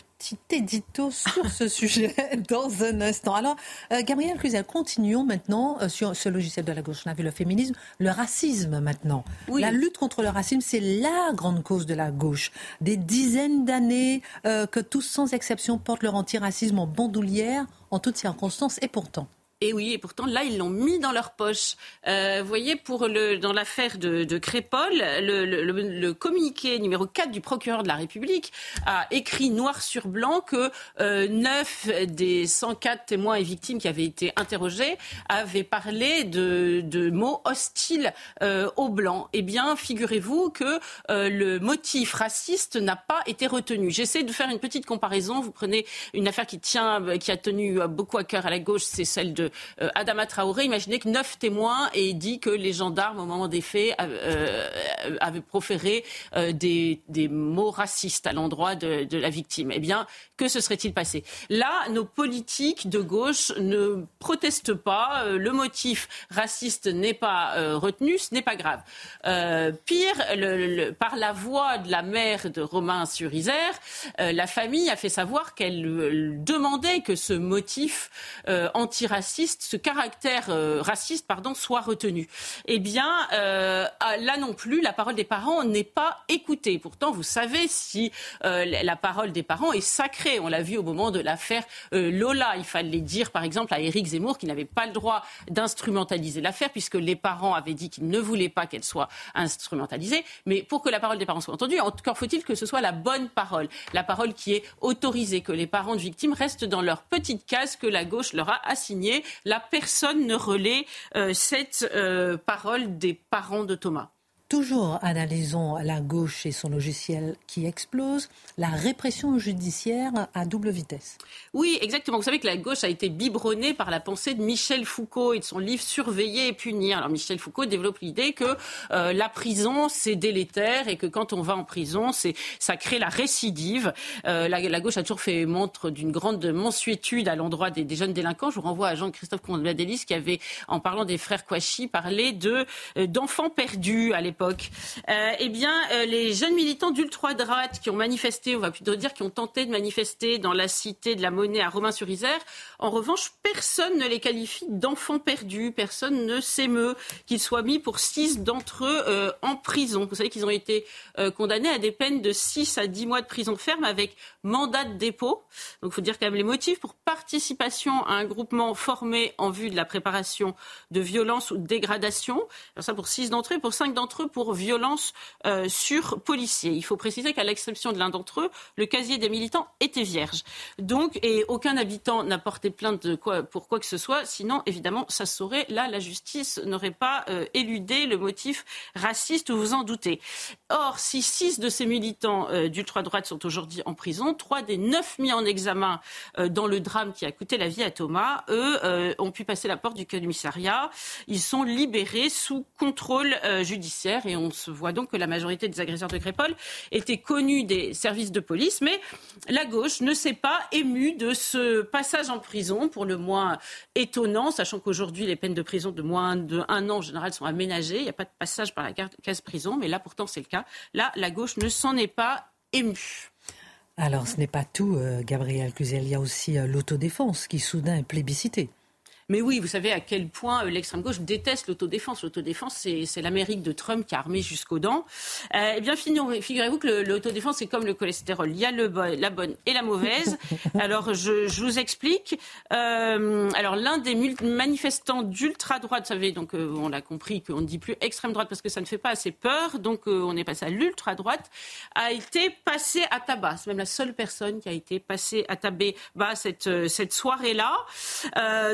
édito sur ce (laughs) sujet dans un instant. Alors, euh, Gabriel Cluzel, continuons maintenant euh, sur ce logiciel de la gauche. On a vu le féminisme, le racisme maintenant. La lutte contre le racisme, c'est la grande cause de la gauche. Des dizaines d'années euh, que tous, sans exception, portent leur antiracisme en bandoulière en toutes circonstances et pourtant. Et oui, et pourtant là, ils l'ont mis dans leur poche. Euh, vous voyez, pour le, dans l'affaire de, Crépol, le, communiqué numéro 4 du procureur de la République a écrit noir sur blanc que euh, 9 des 104 témoins et victimes qui avaient été interrogés avaient parlé de, de mots hostiles euh, aux Blancs. Eh bien, figurez-vous que euh, le motif raciste n'a pas été retenu. J'essaie de faire une petite comparaison. Vous prenez une affaire qui tient, qui a tenu beaucoup à cœur à la gauche, c'est celle de euh, Adama Traoré, imaginez que neuf témoins aient dit que les gendarmes, au moment des faits, euh, avaient proféré euh, des, mots racistes à l'endroit de, la victime. Eh bien, que se serait-il passé? Là, nos politiques de gauche ne protestent pas. Le motif raciste n'est pas retenu, ce n'est pas grave. pire, par la voix de la mère de Romain sur Isère, la famille a fait savoir qu'elle demandait que ce motif antiraciste ce caractère raciste, pardon, soit retenu. Eh bien, là non plus, la parole des parents n'est pas écoutée. Pourtant, vous savez si la parole des parents est sacrée. On l'a vu au moment de l'affaire Lola. Il fallait dire, par exemple, à Éric Zemmour qu'il n'avait pas le droit d'instrumentaliser l'affaire puisque les parents avaient dit qu'ils ne voulaient pas qu'elle soit instrumentalisée. Mais pour que la parole des parents soit entendue, encore faut-il que ce soit la bonne parole, la parole qui est autorisée, que les parents de victimes restent dans leur petite case que la gauche leur a assignée. La personne ne relaie euh, cette euh, parole des parents de Thomas. Toujours analysons la gauche et son logiciel qui explose, la répression judiciaire à double vitesse. Oui, exactement. Vous savez que la gauche a été biberonnée par la pensée de Michel Foucault et de son livre Surveiller et punir. Alors Michel Foucault développe l'idée que euh, la prison c'est délétère et que quand on va en prison, c'est ça crée la récidive. Euh, la, gauche a toujours fait montre d'une grande mensuétude à l'endroit des, jeunes délinquants. Je vous renvoie à Jean-Christophe Condélis qui avait, en parlant des frères Kouachi, parlé de euh, d'enfants perdus à l'époque euh, eh bien, euh, les jeunes militants d'ultra-droite qui ont manifesté, on va plutôt dire qui ont tenté de manifester dans la cité de la Monnaie à Romain-sur-Isère, en revanche, personne ne les qualifie d'enfants perdus, personne ne s'émeut qu'ils soient mis pour six d'entre eux euh, en prison. Vous savez qu'ils ont été condamnés à des peines de 6 à 10 mois de prison ferme avec mandat de dépôt. Donc, il faut dire quand même les motifs pour participation à un groupement formé en vue de la préparation de violence ou de dégradation. Alors ça pour six d'entre eux, pour cinq d'entre eux pour violence euh, sur policiers. Il faut préciser qu'à l'exception de l'un d'entre eux, le casier des militants était vierge. Donc, et aucun habitant n'a porté plainte de quoi, pour quoi que ce soit. Sinon, évidemment, ça saurait. Là, la justice n'aurait pas euh, éludé le motif raciste, vous vous en doutez. Or, si six de ces militants euh, d'ultra-droite sont aujourd'hui en prison, trois des neuf mis en examen dans le drame qui a coûté la vie à Thomas, eux, ont pu passer la porte du commissariat. Ils sont libérés sous contrôle judiciaire et on se voit donc que la majorité des agresseurs de Crépol étaient connus des services de police. Mais la gauche ne s'est pas émue de ce passage en prison, pour le moins étonnant, sachant qu'aujourd'hui les peines de prison de moins d'un an en général sont aménagées. Il n'y a pas de passage par la case prison, mais là pourtant c'est le cas. Là, la gauche ne s'en est pas émue. Alors, ce n'est pas tout, euh, Gabriel Cluzel. Il y a aussi euh, l'autodéfense qui soudain est plébiscitée. Mais oui, vous savez à quel point euh, l'extrême gauche déteste l'autodéfense. L'autodéfense, c'est l'Amérique de Trump qui a armé jusqu'aux dents. Euh, eh bien, figurez-vous que l'autodéfense, c'est comme le cholestérol. Il y a le, la bonne et la mauvaise. (laughs) Alors, je, je vous explique. Euh, alors, l'un des manifestants d'ultra-droite, vous savez, donc euh, on l'a compris qu'on ne dit plus extrême droite parce que ça ne fait pas assez peur. Donc, euh, on est passé à l'ultra-droite, a été passé à tabac. C'est même la seule personne qui a été passée à tabac cette, cette soirée-là.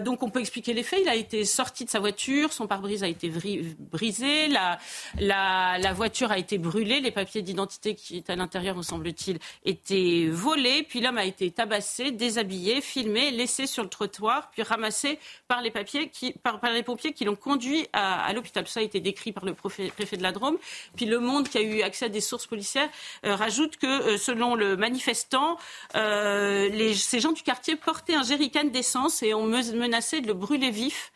donc, on peut expliquer les faits. Il a été sorti de sa voiture, son pare-brise a été brisé, la, voiture a été brûlée, les papiers d'identité qui étaient à l'intérieur, me semble-t-il, étaient volés. Puis l'homme a été tabassé, déshabillé, filmé, laissé sur le trottoir, puis ramassé par les, pompiers qui l'ont conduit à, l'hôpital. Ça a été décrit par le préfet, de la Drôme. Puis Le Monde, qui a eu accès à des sources policières, euh, rajoute que, euh, selon le manifestant, euh, ces gens du quartier portaient un jerrycan d'essence et ont menacé de le brûler vif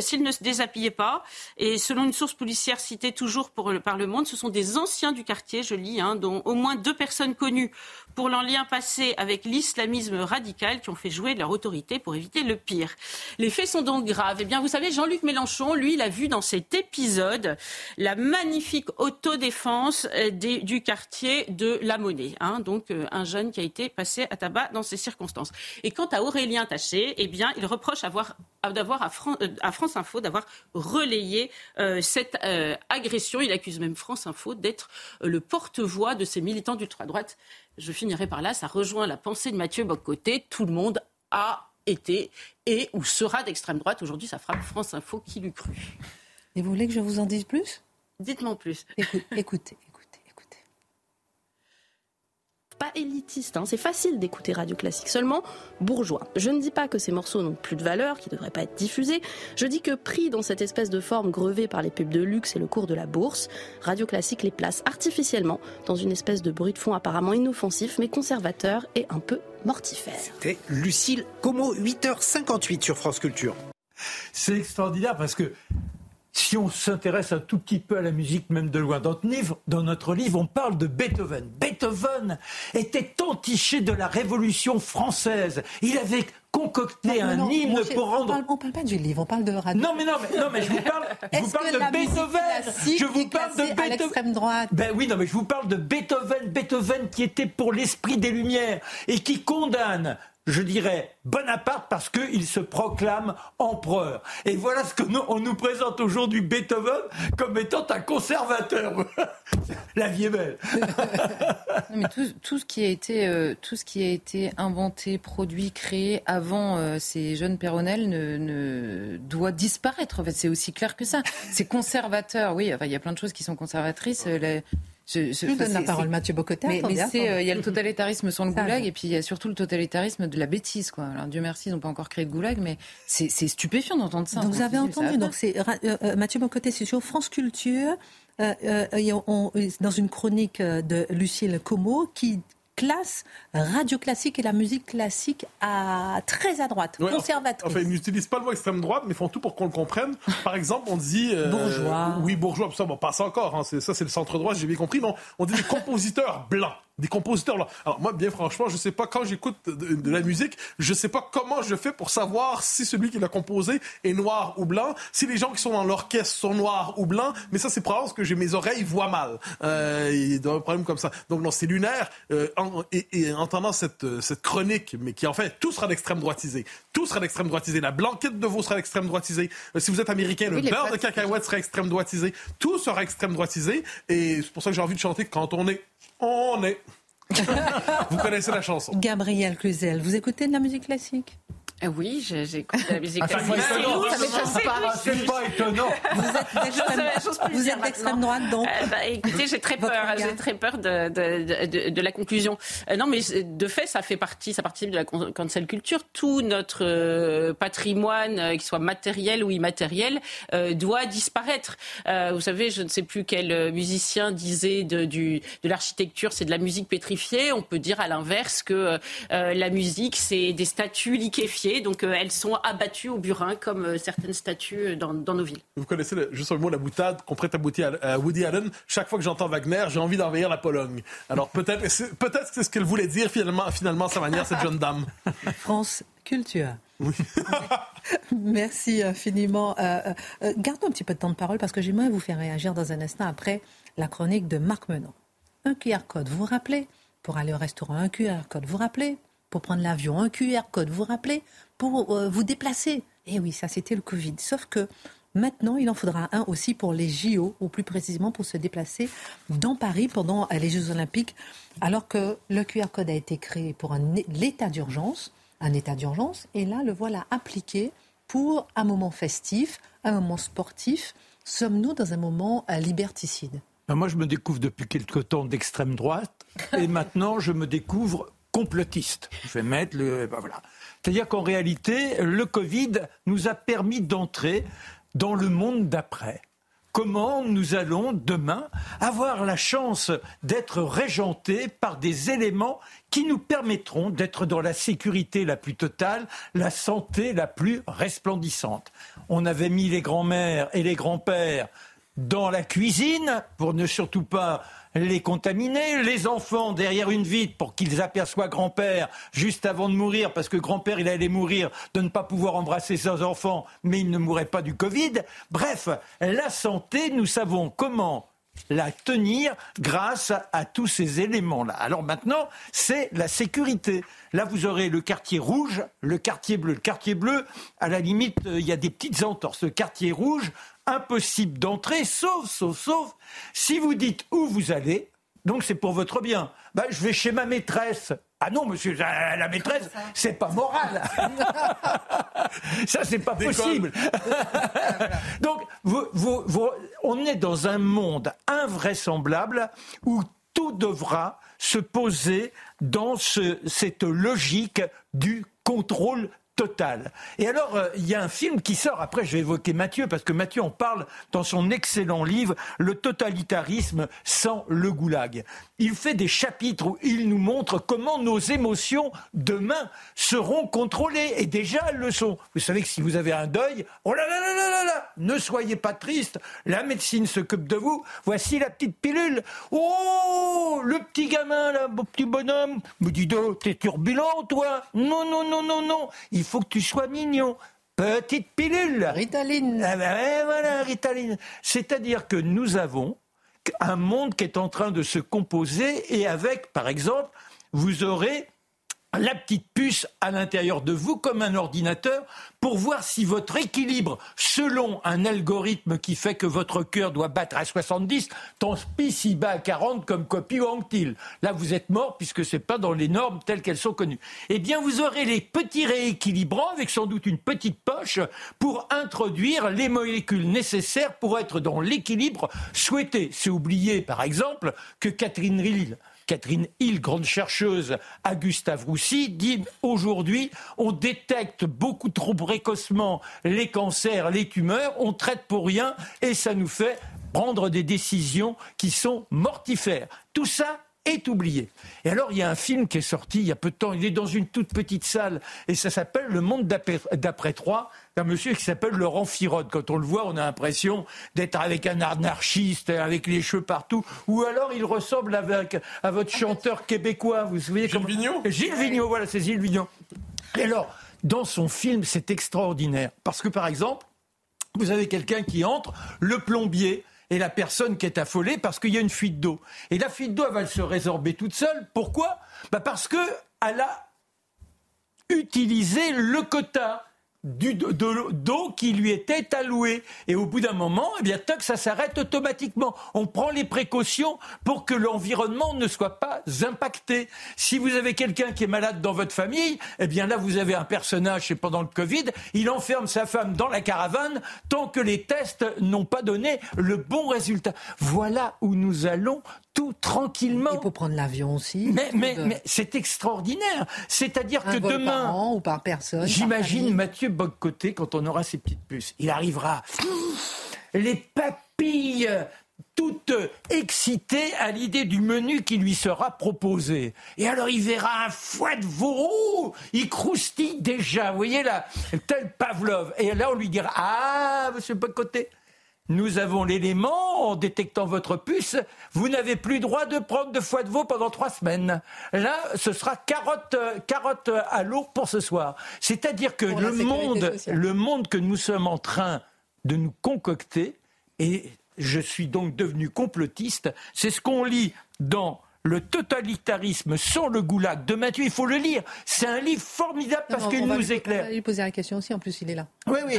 s'il ne se déshabillait pas. Et selon une source policière citée toujours par le Monde, ce sont des anciens du quartier, je lis, hein, dont au moins deux personnes connues pour leur lien passé avec l'islamisme radical qui ont fait jouer leur autorité pour éviter le pire. Les faits sont donc graves. Eh bien, vous savez, Jean-Luc Mélenchon, lui, il a vu dans cet épisode la magnifique autodéfense euh, du quartier de La Monnaie. Hein, donc, euh, un jeune qui a été passé à tabac dans ces circonstances. Et quant à Aurélien Taché, eh bien, il reproche avoir, d'avoir euh, à France Info d'avoir relayé euh, cette euh, agression. Il accuse même France Info d'être euh, le porte-voix de ces militants d'ultra-droite. Je finirai par là, ça rejoint la pensée de Mathieu Bocoté. Tout le monde a été et ou sera d'extrême droite. Aujourd'hui, ça frappe France Info qui l'eût cru. Et vous voulez que je vous en dise plus? Dites-moi plus. écoutez pas élitiste. Hein. C'est facile d'écouter Radio Classique, seulement bourgeois. Je ne dis pas que ces morceaux n'ont plus de valeur, qu'ils ne devraient pas être diffusés. Je dis que pris dans cette espèce de forme grevée par les pubs de luxe et le cours de la bourse, Radio Classique les place artificiellement dans une espèce de bruit de fond apparemment inoffensif mais conservateur et un peu mortifère. C'était Lucille Como, 8h58 sur France Culture. C'est extraordinaire parce que si on s'intéresse un tout petit peu à la musique, même de loin, dans notre livre, dans notre livre on parle de Beethoven. Beethoven était entiché de la Révolution française. Il avait concocté un hymne pour rendre. On parle, parle pas du livre, on parle de radio. Non, mais non, mais, non, mais je vous parle, (laughs) je vous parle de Beethoven. Je vous parle de Beethoven. droite? Ben oui, non, mais je vous parle de Beethoven. Beethoven qui était pour l'esprit des Lumières et qui condamne je dirais, Bonaparte parce qu'il se proclame empereur. Et voilà ce que nous, on nous présente aujourd'hui Beethoven comme étant un conservateur. (laughs) La vie est belle. (laughs) tout, ce qui a été, euh, tout ce qui a été inventé, produit, créé avant euh, ces jeunes péronnels ne, doit disparaître. En fait, c'est aussi clair que ça. C'est conservateur, oui. Il y a plein de choses qui sont conservatrices. Euh, je, je, donne la parole, Mathieu Bocotin. Mais, euh, il y a le totalitarisme sans le goulag, et puis il y a surtout le totalitarisme de la bêtise. Quoi. Alors Dieu merci, ils n'ont pas encore créé de goulag, mais c'est stupéfiant d'entendre ça. Donc vous avez entendu, donc c'est euh, euh, Mathieu Bocoté, c'est sur France Culture. dans une chronique de Lucille Como qui classe radio classique et la musique classique à très à droite, conservatrice. Enfin, ils n'utilisent pas le mot extrême droite, mais font tout pour qu'on le comprenne. Par exemple, on dit... Euh, bourgeois. Oui, bourgeois, ça, bon, passe encore. Hein, ça, c'est le centre droit, j'ai bien compris. Non, on dit des compositeurs blancs des compositeurs là. Alors moi, bien franchement, je sais pas quand j'écoute de, la musique, je sais pas comment je fais pour savoir si celui qui l'a composé est noir ou blanc, si les gens qui sont dans l'orchestre sont noirs ou blancs. Mais ça, c'est probablement parce que j'ai mes oreilles voient mal. Euh, il y a un problème comme ça. Donc non, c'est lunaire. Euh, en, et, et, entendant cette, cette chronique, mais qui en fait tout sera d'extrême droitisé, tout sera d'extrême droitisé. La blanquette de veau sera d'extrême droitisé. Euh, si vous êtes américain, le beurre de cacahuète sera extrême droitisé. Tout sera extrême droitisé. Et c'est pour ça que j'ai envie de chanter quand on est on est. (laughs) vous connaissez la chanson. Gabriel Cluzel, vous écoutez de la musique classique? Oui, j'écoute la musique ah, classique. C'est pas étonnant. Vous êtes d'extrême droite, donc. Euh, bah, écoutez, j'ai très peur. J'ai très peur de, de, de, de la conclusion. Euh, non, mais de fait, ça fait partie, ça participe de la cancel culture. Tout notre patrimoine, qu'il soit matériel ou immatériel, doit disparaître. vous savez, je ne sais plus quel musicien disait de, du, de l'architecture, c'est de la musique pétrifiée. On peut dire à l'inverse que la musique, c'est des statues liquéfiées donc euh, elles sont abattues au burin comme euh, certaines statues euh, dans, nos villes. Vous connaissez juste le mot la boutade qu'on prête à, Woody Allen. Chaque fois que j'entends Wagner, j'ai envie d'envahir la Pologne. Alors peut-être peut-être c'est ce qu'elle voulait dire finalement, finalement sa manière, cette jeune dame. (laughs) France Culture. Oui. (laughs) Merci infiniment. gardons un petit peu de temps de parole parce que j'aimerais vous faire réagir dans un instant après la chronique de Marc Menon. Un QR code, vous vous rappelez? Pour aller au restaurant, un QR code, vous vous rappelez? Pour prendre l'avion, un QR code, vous vous rappelez, pour euh, vous déplacer. Et eh oui, ça c'était le Covid. Sauf que maintenant, il en faudra un aussi pour les JO, ou plus précisément pour se déplacer dans Paris pendant les Jeux Olympiques, alors que le QR code a été créé pour l'état d'urgence, un état d'urgence, et là, le voilà appliqué pour un moment festif, un moment sportif. Sommes-nous dans un moment euh, liberticide? Ben, moi, je me découvre depuis quelque temps d'extrême droite, et (laughs) maintenant, je me découvre complotiste. Je vais mettre le. Ben voilà. C'est-à-dire qu'en réalité, le Covid nous a permis d'entrer dans le monde d'après. Comment nous allons demain avoir la chance d'être régentés par des éléments qui nous permettront d'être dans la sécurité la plus totale, la santé la plus resplendissante. On avait mis les grands-mères et les grands-pères dans la cuisine pour ne surtout pas les contaminer, les enfants derrière une vitre pour qu'ils aperçoivent grand-père juste avant de mourir, parce que grand-père, il allait mourir de ne pas pouvoir embrasser ses enfants, mais il ne mourrait pas du Covid. Bref, la santé, nous savons comment la tenir grâce à tous ces éléments-là. Alors maintenant, c'est la sécurité. Là, vous aurez le quartier rouge, le quartier bleu. Le quartier bleu, à la limite, euh, il y a des petites entorses. Le quartier rouge, impossible d'entrer, sauf, sauf, sauf, si vous dites où vous allez, donc c'est pour votre bien. Ben, je vais chez ma maîtresse. Ah non, monsieur, la maîtresse, c'est pas moral. (laughs) Ça, c'est pas possible. (laughs) donc, on est dans un monde invraisemblable où tout devra se poser dans cette logique du contrôle total. Et alors, euh, il y a un film qui sort, après je vais évoquer Mathieu, parce que Mathieu en parle dans son excellent livre, Le totalitarisme sans le goulag. Il fait des chapitres où il nous montre comment nos émotions demain seront contrôlées, et déjà elles le sont. Vous savez que si vous avez un deuil, oh là là là là là là, ne soyez pas triste, la médecine s'occupe de vous, voici la petite pilule. Oh, le petit gamin là, mon petit bonhomme, me dis donc, t'es turbulent toi Non, non, non, non, non, il faut que tu sois mignon. Petite pilule. Ritaline. Ah ben, voilà, Ritaline. C'est-à-dire que nous avons un monde qui est en train de se composer et avec, par exemple, vous aurez la petite puce à l'intérieur de vous comme un ordinateur pour voir si votre équilibre, selon un algorithme qui fait que votre cœur doit battre à 70, tant pis s'il bat à 40 comme copie ou anctile. Là, vous êtes mort puisque c'est pas dans les normes telles qu'elles sont connues. Eh bien, vous aurez les petits rééquilibrants avec sans doute une petite poche pour introduire les molécules nécessaires pour être dans l'équilibre souhaité. C'est oublier, par exemple, que Catherine Rill Catherine Hill, grande chercheuse à Gustave Roussy, dit aujourd'hui, on détecte beaucoup trop précocement les cancers, les tumeurs, on traite pour rien et ça nous fait prendre des décisions qui sont mortifères. Tout ça est oublié. Et alors, il y a un film qui est sorti il y a peu de temps. Il est dans une toute petite salle et ça s'appelle Le Monde d'après 3 un monsieur qui s'appelle Laurent Firode. Quand on le voit, on a l'impression d'être avec un anarchiste, avec les cheveux partout. Ou alors il ressemble avec, à votre chanteur québécois. Vous vous souvenez Gilles Vigneault Gilles Vigneault, voilà, c'est Gilles Vigneault. Et alors, dans son film, c'est extraordinaire. Parce que, par exemple, vous avez quelqu'un qui entre, le plombier, et la personne qui est affolée parce qu'il y a une fuite d'eau. Et la fuite d'eau, elle va se résorber toute seule. Pourquoi? Bah Parce qu'elle a utilisé le quota d'eau qui lui était allouée. Et au bout d'un moment, eh bien, ça s'arrête automatiquement. On prend les précautions pour que l'environnement ne soit pas impacté. Si vous avez quelqu'un qui est malade dans votre famille, eh bien là, vous avez un personnage, c'est pendant le Covid, il enferme sa femme dans la caravane tant que les tests n'ont pas donné le bon résultat. Voilà où nous allons tout tranquillement. Il faut prendre l'avion aussi. Mais, mais, c'est extraordinaire. C'est-à-dire que demain. Par ou par personne. J'imagine Mathieu Boccoté quand on aura ses petites puces. Il arrivera. Les papilles toutes excitées à l'idée du menu qui lui sera proposé. Et alors il verra un foie de veau, il croustille déjà, vous voyez là, tel Pavlov. Et là on lui dira, ah, monsieur Bocoté, nous avons l'élément en détectant votre puce. Vous n'avez plus droit de prendre de foie de veau pendant trois semaines. Là, ce sera carotte, carotte à l'eau pour ce soir. C'est-à-dire que le monde, le monde que nous sommes en train de nous concocter, et je suis donc devenu complotiste, c'est ce qu'on lit dans le totalitarisme sans le goulag de Mathieu, il faut le lire. C'est un livre formidable parce qu'il nous éclaire. On va lui poser la question aussi, en plus il est là. Oui, oui.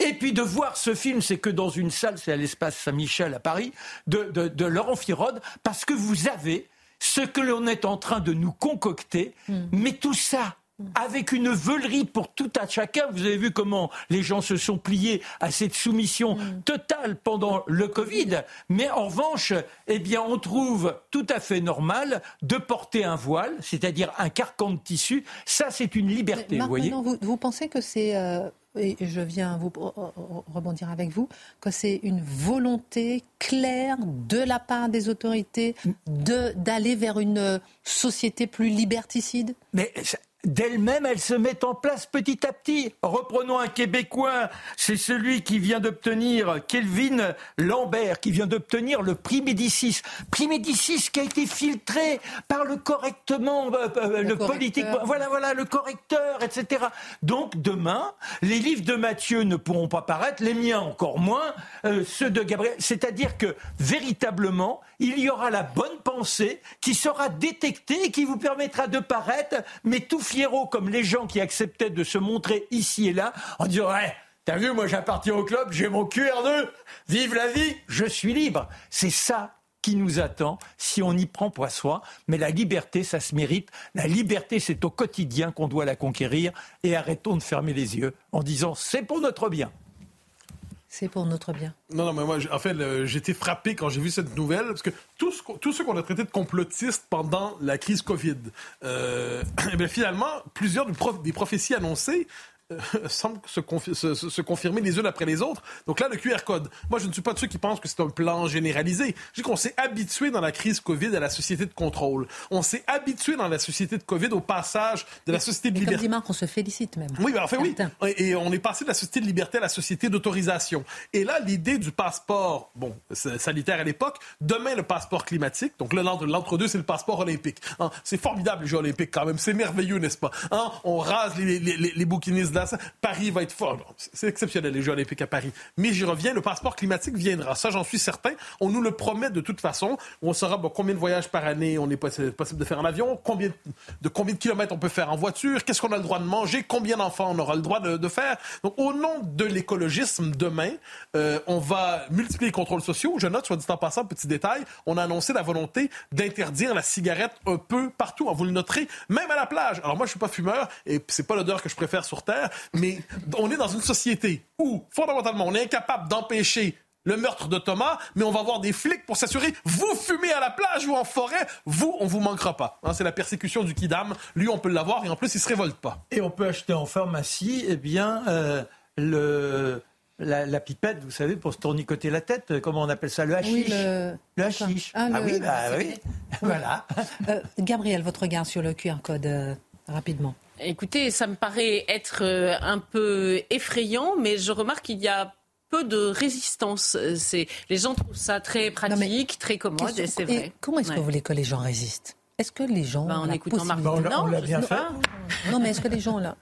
et puis de voir ce film, c'est que dans une salle, c'est à l'espace Saint-Michel à Paris, de, de, Laurent Firode, parce que vous avez ce que l'on est en train de nous concocter, hmm. mais tout ça, avec une veulerie pour tout à chacun. Vous avez vu comment les gens se sont pliés à cette soumission mm. totale pendant le Covid. Mais en revanche, eh bien, on trouve tout à fait normal de porter un voile, c'est-à-dire un carcan de tissu. Ça, c'est une liberté, vous voyez. Vous, pensez que c'est euh, et je viens vous rebondir avec vous, que c'est une volonté claire de la part des autorités de, d'aller vers une société plus liberticide? Mais d'elle-même, elle se met en place petit à petit. Reprenons un Québécois, c'est celui qui vient d'obtenir, Kelvin Lambert, qui vient d'obtenir le prix Médicis. Prix Médicis qui a été filtré par le correctement, euh, euh, le, politique, voilà, voilà, le correcteur, etc. Donc demain, les livres de Mathieu ne pourront pas paraître, les miens encore moins, euh, ceux de Gabriel. C'est-à-dire que véritablement, il y aura la bonne pensée qui sera détectée et qui vous permettra de paraître, mais tout fiero comme les gens qui acceptaient de se montrer ici et là en disant ouais, T'as vu, moi j'appartiens au club, j'ai mon QR2, vive la vie, je suis libre. C'est ça qui nous attend si on y prend pour soi. Mais la liberté, ça se mérite. La liberté, c'est au quotidien qu'on doit la conquérir. Et arrêtons de fermer les yeux en disant c'est pour notre bien. C'est pour notre bien. Non, non, mais moi, en fait, j'ai été frappé quand j'ai vu cette nouvelle, parce que tous, ceux qu'on a traités de complotistes pendant la crise COVID, euh, (clears throat) eh finalement, plusieurs des prophéties annoncées (laughs) semblent se, se, confirmer les unes après les autres. Donc là, le QR code. Moi, je ne suis pas de ceux qui pensent que c'est un plan généralisé. Je dis qu'on s'est habitué dans la crise COVID à la société de contrôle. On s'est habitué dans la société de COVID au passage de la société de liberté. Comme dit Marc, on se félicite même. Oui, ben, enfin oui. Et on est passé de la société de liberté à la société d'autorisation. Et là, l'idée du passeport, bon, sanitaire à l'époque, demain le passeport climatique. Donc l'entre-deux, c'est le passeport olympique. Hein, c'est formidable les Jeux olympiques quand même. C'est merveilleux, n'est-ce pas? Hein, on rase les, les, les, les bouquinistes Paris va être fort. C'est exceptionnel, les Jeux olympiques à Paris. Mais j'y reviens, le passeport climatique viendra. Ça, j'en suis certain. On nous le promet de toute façon. On saura combien de voyages par année on est possible de faire en avion, combien de, combien de kilomètres on peut faire en voiture, qu'est-ce qu'on a le droit de manger, combien d'enfants on aura le droit de, faire? Donc, au nom de l'écologisme, demain, euh, on va multiplier les contrôles sociaux. Je note, soit dit en passant, petit détail, on a annoncé la volonté d'interdire la cigarette un peu partout. Vous le noterez, même à la plage. Alors moi, je suis pas fumeur et c'est pas l'odeur que je préfère sur Terre, mais on est dans une société où, fondamentalement, on est incapable d'empêcher le meurtre de Thomas, mais on va avoir des flics pour s'assurer, vous fumez à la plage ou en forêt, vous, on vous manquera pas. Hein, c'est la persécution du kidam. Lui, on peut l'avoir et en plus, il se révolte pas. Et on peut acheter en pharmacie, eh bien, euh, le... La, pipette, vous savez, pour se tournicoter la tête, comment on appelle ça, le hashish le... hashish. Ah, ah oui, bah oui. (laughs) voilà. Euh, Gabriel, votre regard sur le QR code, euh, rapidement. Écoutez, ça me paraît être euh, un peu effrayant, mais je remarque qu'il y a peu de résistance. C'est les gens trouvent ça très pratique, très commode, et c'est vrai. comment est-ce que vous voulez que les gens résistent? Est-ce que les gens ben, en écoutant Marc on l'a bien fait. Non, mais est-ce que les gens là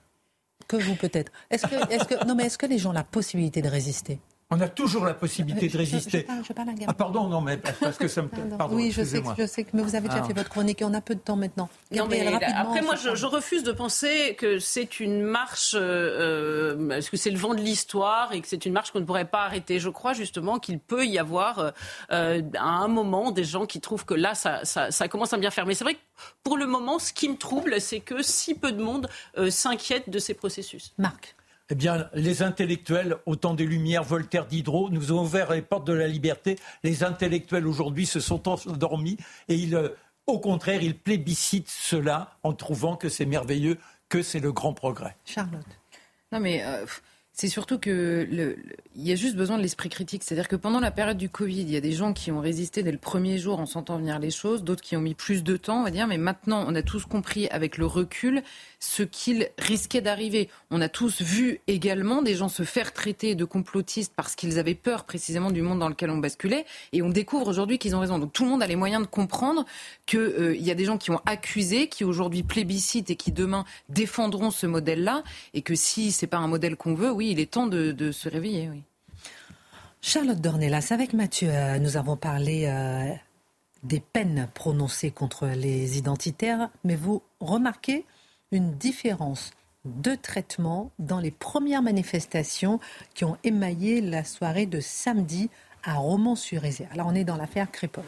que vous peut-être Est-ce que, est que non, mais est-ce que les gens ont la possibilité de résister? On a toujours la possibilité de résister. Je, parle, ah pardon, non, mais parce que ça me. Pardon, oui, je sais, je sais, mais vous avez déjà ah. fait votre chronique et on a peu de temps maintenant. Non, mais après, moi, je, refuse de penser que c'est une marche, euh, euh, que c'est le vent de l'histoire et que c'est une marche qu'on ne pourrait pas arrêter. Je crois justement qu'il peut y avoir euh, à un moment des gens qui trouvent que là, ça, ça, ça commence à bien faire. Mais c'est vrai que pour le moment, ce qui me trouble, c'est que si peu de monde s'inquiète de ces processus. Marc eh bien, les intellectuels, au temps des Lumières, Voltaire, Diderot, nous ont ouvert les portes de la liberté. Les intellectuels, aujourd'hui, se sont endormis et euh, au contraire, ils plébiscitent cela en trouvant que c'est merveilleux, que c'est le grand progrès. Charlotte. Non, mais euh, c'est surtout que il y a juste besoin de l'esprit critique. C'est-à-dire que pendant la période du Covid, il y a des gens qui ont résisté dès le premier jour en sentant venir les choses, d'autres qui ont mis plus de temps, on va dire. Mais maintenant, on a tous compris avec le recul ce qu'il risquait d'arriver. On a tous vu également des gens se faire traiter de complotistes parce qu'ils avaient peur précisément du monde dans lequel on basculait. Et on découvre aujourd'hui qu'ils ont raison. Donc tout le monde a les moyens de comprendre qu'il euh, y a des gens qui ont accusé, qui aujourd'hui plébiscitent et qui demain défendront ce modèle-là. Et que si c'est pas un modèle qu'on veut, oui, il est temps de, se réveiller. Oui. Charlotte Dornelas, avec Mathieu, euh, nous avons parlé euh, des peines prononcées contre les identitaires, mais vous remarquez une différence de traitement dans les premières manifestations qui ont émaillé la soirée de samedi à Romans-sur-Isère. Alors on est dans l'affaire Crépol.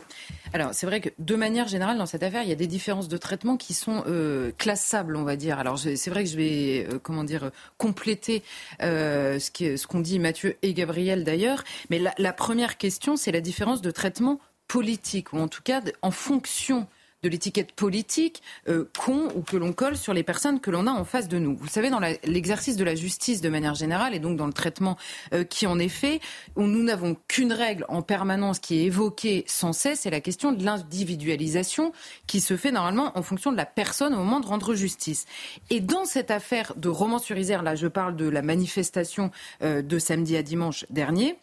Alors c'est vrai que de manière générale dans cette affaire, il y a des différences de traitement qui sont euh, classables, on va dire. Alors c'est vrai que je vais euh, comment dire compléter euh, ce qu'ont dit Mathieu et Gabriel d'ailleurs, mais la première question c'est la différence de traitement politique ou en tout cas en fonction de l'étiquette politique euh, qu'on ou que l'on colle sur les personnes que l'on a en face de nous. Vous savez, dans l'exercice de la justice de manière générale et donc dans le traitement euh, qui en est fait, où nous n'avons qu'une règle en permanence qui est évoquée sans cesse, c'est la question de l'individualisation qui se fait normalement en fonction de la personne au moment de rendre justice. Et dans cette affaire de Romans-sur-Isère, là je parle de la manifestation euh, de samedi à dimanche dernier,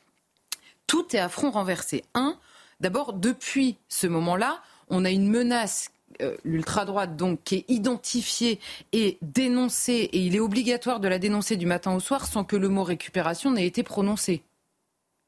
tout est à front renversé. Un, d'abord, depuis ce moment-là, on a une menace euh, l'ultra-droite donc qui est identifiée et dénoncée, et il est obligatoire de la dénoncer du matin au soir sans que le mot récupération n'ait été prononcé.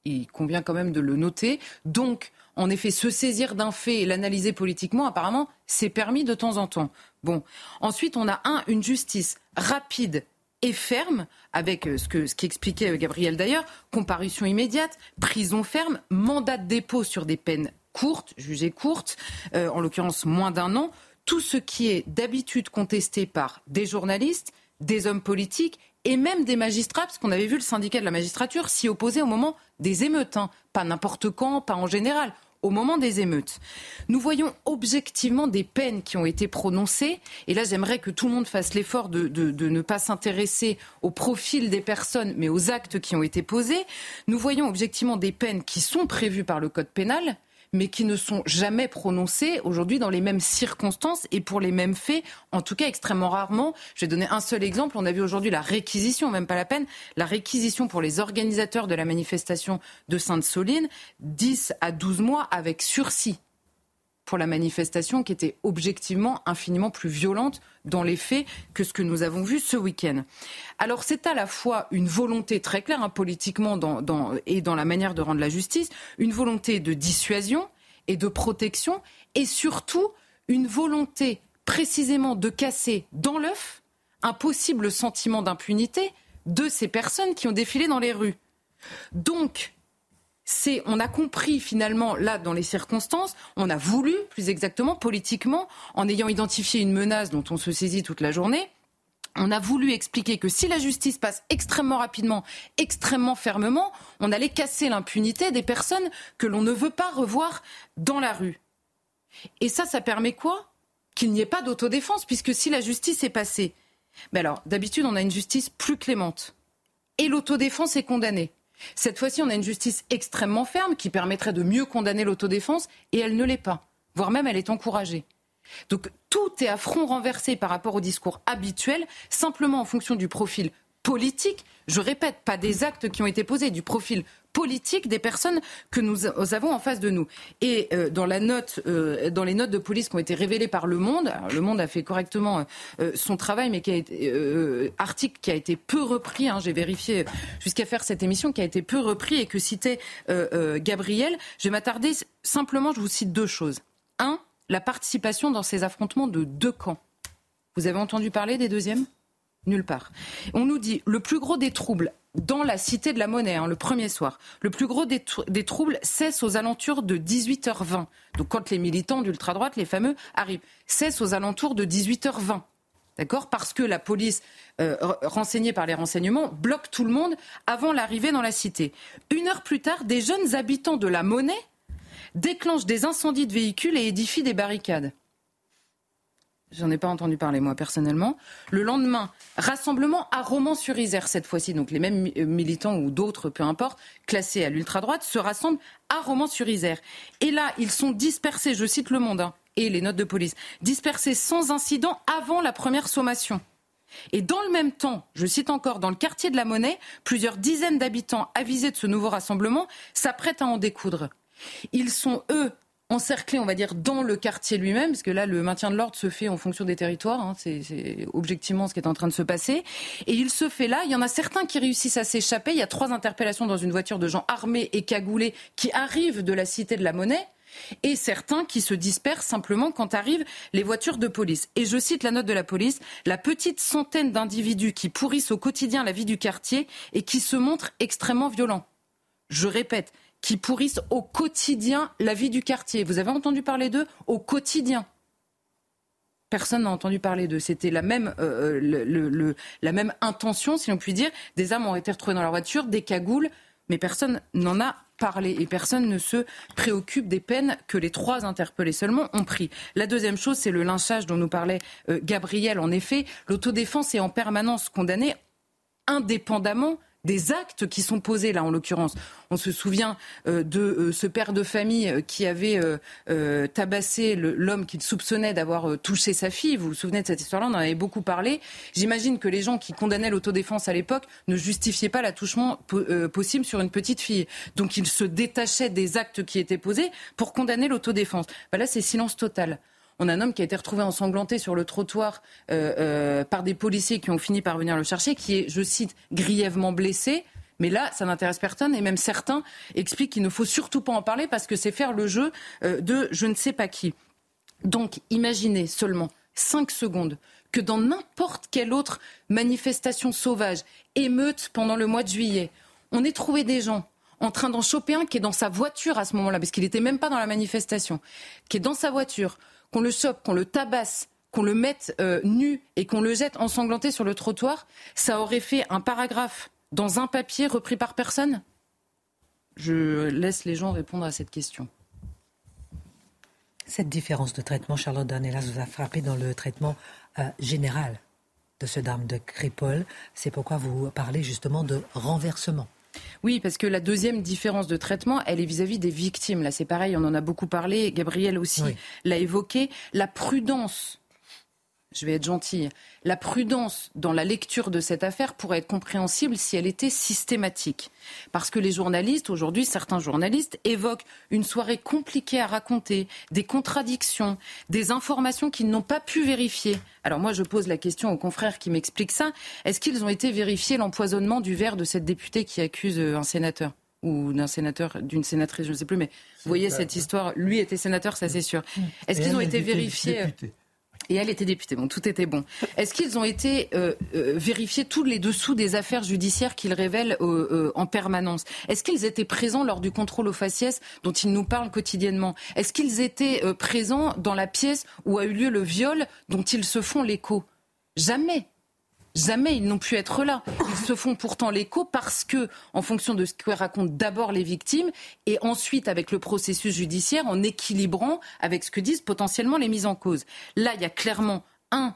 Il convient quand même de le noter. Donc, en effet, se saisir d'un fait et l'analyser politiquement, apparemment, c'est permis de temps en temps. Bon. Ensuite, on a un, une justice rapide et ferme, avec euh, ce ce qu'expliquait euh, Gabriel d'ailleurs, comparution immédiate, prison ferme, mandat de dépôt sur des peines courte, jugée courte, euh, en l'occurrence moins d'un an, tout ce qui est d'habitude contesté par des journalistes, des hommes politiques et même des magistrats, parce qu'on avait vu le syndicat de la magistrature s'y opposer au moment des émeutes, hein. pas n'importe quand, pas en général, au moment des émeutes. Nous voyons objectivement des peines qui ont été prononcées, et là j'aimerais que tout le monde fasse l'effort de, de, ne pas s'intéresser au profil des personnes, mais aux actes qui ont été posés. Nous voyons objectivement des peines qui sont prévues par le Code pénal, mais qui ne sont jamais prononcées aujourd'hui dans les mêmes circonstances et pour les mêmes faits, en tout cas extrêmement rarement. Je vais donner un seul exemple. On a vu aujourd'hui la réquisition, même pas la peine, la réquisition pour les organisateurs de la manifestation de Sainte-Soline, 10 à 12 mois avec sursis pour la manifestation qui était objectivement infiniment plus violente dans les faits que ce que nous avons vu ce week-end. Alors c'est à la fois une volonté très claire hein, politiquement et dans la manière de rendre la justice, une volonté de dissuasion et de protection, et surtout une volonté précisément de casser dans l'œuf un possible sentiment d'impunité de ces personnes qui ont défilé dans les rues. Donc, c'est, on a compris finalement, là, dans les circonstances, on a voulu, plus exactement, politiquement, en ayant identifié une menace dont on se saisit toute la journée, on a voulu expliquer que si la justice passe extrêmement rapidement, extrêmement fermement, on allait casser l'impunité des personnes que l'on ne veut pas revoir dans la rue. Et ça, ça permet quoi? Qu'il n'y ait pas d'autodéfense, puisque si la justice est passée. Mais alors, d'habitude, on a une justice plus clémente. Et l'autodéfense est condamnée. Cette fois-ci, on a une justice extrêmement ferme qui permettrait de mieux condamner l'autodéfense et elle ne l'est pas, voire même elle est encouragée. Donc tout est à front renversé par rapport au discours habituel, simplement en fonction du profil politique, je répète, pas des actes qui ont été posés, du profil politique des personnes que nous avons en face de nous. Et euh, dans, la note, euh, dans les notes de police qui ont été révélées par Le Monde, Le Monde a fait correctement euh, son travail, mais qui a été, article qui a été peu repris, hein, j'ai vérifié jusqu'à faire cette émission, qui a été peu repris et que citait Gabriel. Je vais m'attarder simplement, je vous cite deux choses. Un, la participation dans ces affrontements de deux camps. Vous avez entendu parler des deuxièmes? Nulle part. On nous dit le plus gros des troubles dans la cité de la monnaie, hein, le premier soir. Le plus gros des, troubles cesse aux alentours de 18h20. Donc quand les militants d'ultra-droite, les fameux, arrivent, cesse aux alentours de 18h20. D'accord? Parce que la police, euh, renseignée par les renseignements, bloque tout le monde avant l'arrivée dans la cité. Une heure plus tard, des jeunes habitants de la monnaie déclenchent des incendies de véhicules et édifient des barricades. J'en ai pas entendu parler, moi, personnellement. Le lendemain, rassemblement à Romans-sur-Isère, cette fois-ci. Donc, les mêmes euh, militants ou d'autres, peu importe, classés à l'ultra-droite, se rassemblent à Romans-sur-Isère. Et là, ils sont dispersés, je cite Le Monde, hein, et les notes de police, dispersés sans incident avant la première sommation. Et dans le même temps, je cite encore, dans le quartier de la Monnaie, plusieurs dizaines d'habitants avisés de ce nouveau rassemblement s'apprêtent à en découdre. Ils sont, eux, encerclés, on va dire, dans le quartier lui-même, parce que là, le maintien de l'ordre se fait en fonction des territoires. Hein, c'est objectivement ce qui est en train de se passer. Et il se fait là. Il y en a certains qui réussissent à s'échapper. Il y a trois interpellations dans une voiture de gens armés et cagoulés qui arrivent de la cité de la Monnaie et certains qui se dispersent simplement quand arrivent les voitures de police. Et je cite la note de la police, la petite centaine d'individus qui pourrissent au quotidien la vie du quartier et qui se montrent extrêmement violents. Je répète, qui pourrissent au quotidien la vie du quartier. Vous avez entendu parler d'eux au quotidien Personne n'a entendu parler d'eux. C'était la même, euh, même intention, si on peut dire. Des armes ont été retrouvées dans leur voiture, des cagoules, mais personne n'en a parlé et personne ne se préoccupe des peines que les trois interpellés seulement ont pris. La deuxième chose, c'est le lynchage dont nous parlait euh, Gabriel. En effet, l'autodéfense est en permanence condamnée indépendamment des actes qui sont posés là en l'occurrence. On se souvient euh, de euh, ce père de famille euh, qui avait tabassé l'homme qu'il soupçonnait d'avoir touché sa fille. Vous vous souvenez de cette histoire-là? On en avait beaucoup parlé. J'imagine que les gens qui condamnaient l'autodéfense à l'époque ne justifiaient pas l'attouchement possible sur une petite fille. Donc ils se détachaient des actes qui étaient posés pour condamner l'autodéfense. Ben là, c'est silence total. On a un homme qui a été retrouvé ensanglanté sur le trottoir euh, euh, par des policiers qui ont fini par venir le chercher, qui est, je cite, grièvement blessé. Mais là, ça n'intéresse personne et même certains expliquent qu'il ne faut surtout pas en parler parce que c'est faire le jeu euh, de je ne sais pas qui. Donc, imaginez seulement cinq secondes que dans n'importe quelle autre manifestation sauvage, émeute pendant le mois de juillet, on ait trouvé des gens en train d'en choper un qui est dans sa voiture à ce moment-là, parce qu'il n'était même pas dans la manifestation, qui est dans sa voiture, qu'on le chope, qu'on le tabasse qu'on le mette euh, nu et qu'on le jette ensanglanté sur le trottoir, ça aurait fait un paragraphe dans un papier repris par personne? Je laisse les gens répondre à cette question. Cette différence de traitement, Charlotte Dornelas vous a frappé dans le traitement euh, général de ce drame de Crépole. C'est pourquoi vous parlez justement de renversement. Oui, parce que la deuxième différence de traitement, elle est vis-à-vis des victimes. Là, c'est pareil, on en a beaucoup parlé. Gabriel aussi l'a évoqué. La prudence je vais être gentille, la prudence dans la lecture de cette affaire pourrait être compréhensible si elle était systématique. Parce que les journalistes, aujourd'hui, certains journalistes évoquent une soirée compliquée à raconter, des contradictions, des informations qu'ils n'ont pas pu vérifier. Alors moi, je pose la question aux confrères qui m'expliquent ça. Est-ce qu'ils ont été vérifiés l'empoisonnement du verre de cette députée qui accuse euh, un sénateur ou d'un sénateur, d'une sénatrice, je ne sais plus, mais vous voyez cette histoire, lui était sénateur, ça c'est sûr. Est-ce qu'ils ont été vérifiés euh, et elle était députée. Bon, tout était bon. Est-ce qu'ils ont été euh, euh, vérifiés tous les dessous des affaires judiciaires qu'ils révèlent euh, en permanence? Est-ce qu'ils étaient présents lors du contrôle aux faciès dont ils nous parlent quotidiennement? Est-ce qu'ils étaient présents dans la pièce où a eu lieu le viol dont ils se font l'écho? Jamais. Jamais ils n'ont pu être là. Ils se font pourtant l'écho parce que, en fonction de ce que racontent d'abord les victimes, et ensuite avec le processus judiciaire, en équilibrant avec ce que disent potentiellement les mises en cause. Là, il y a clairement un,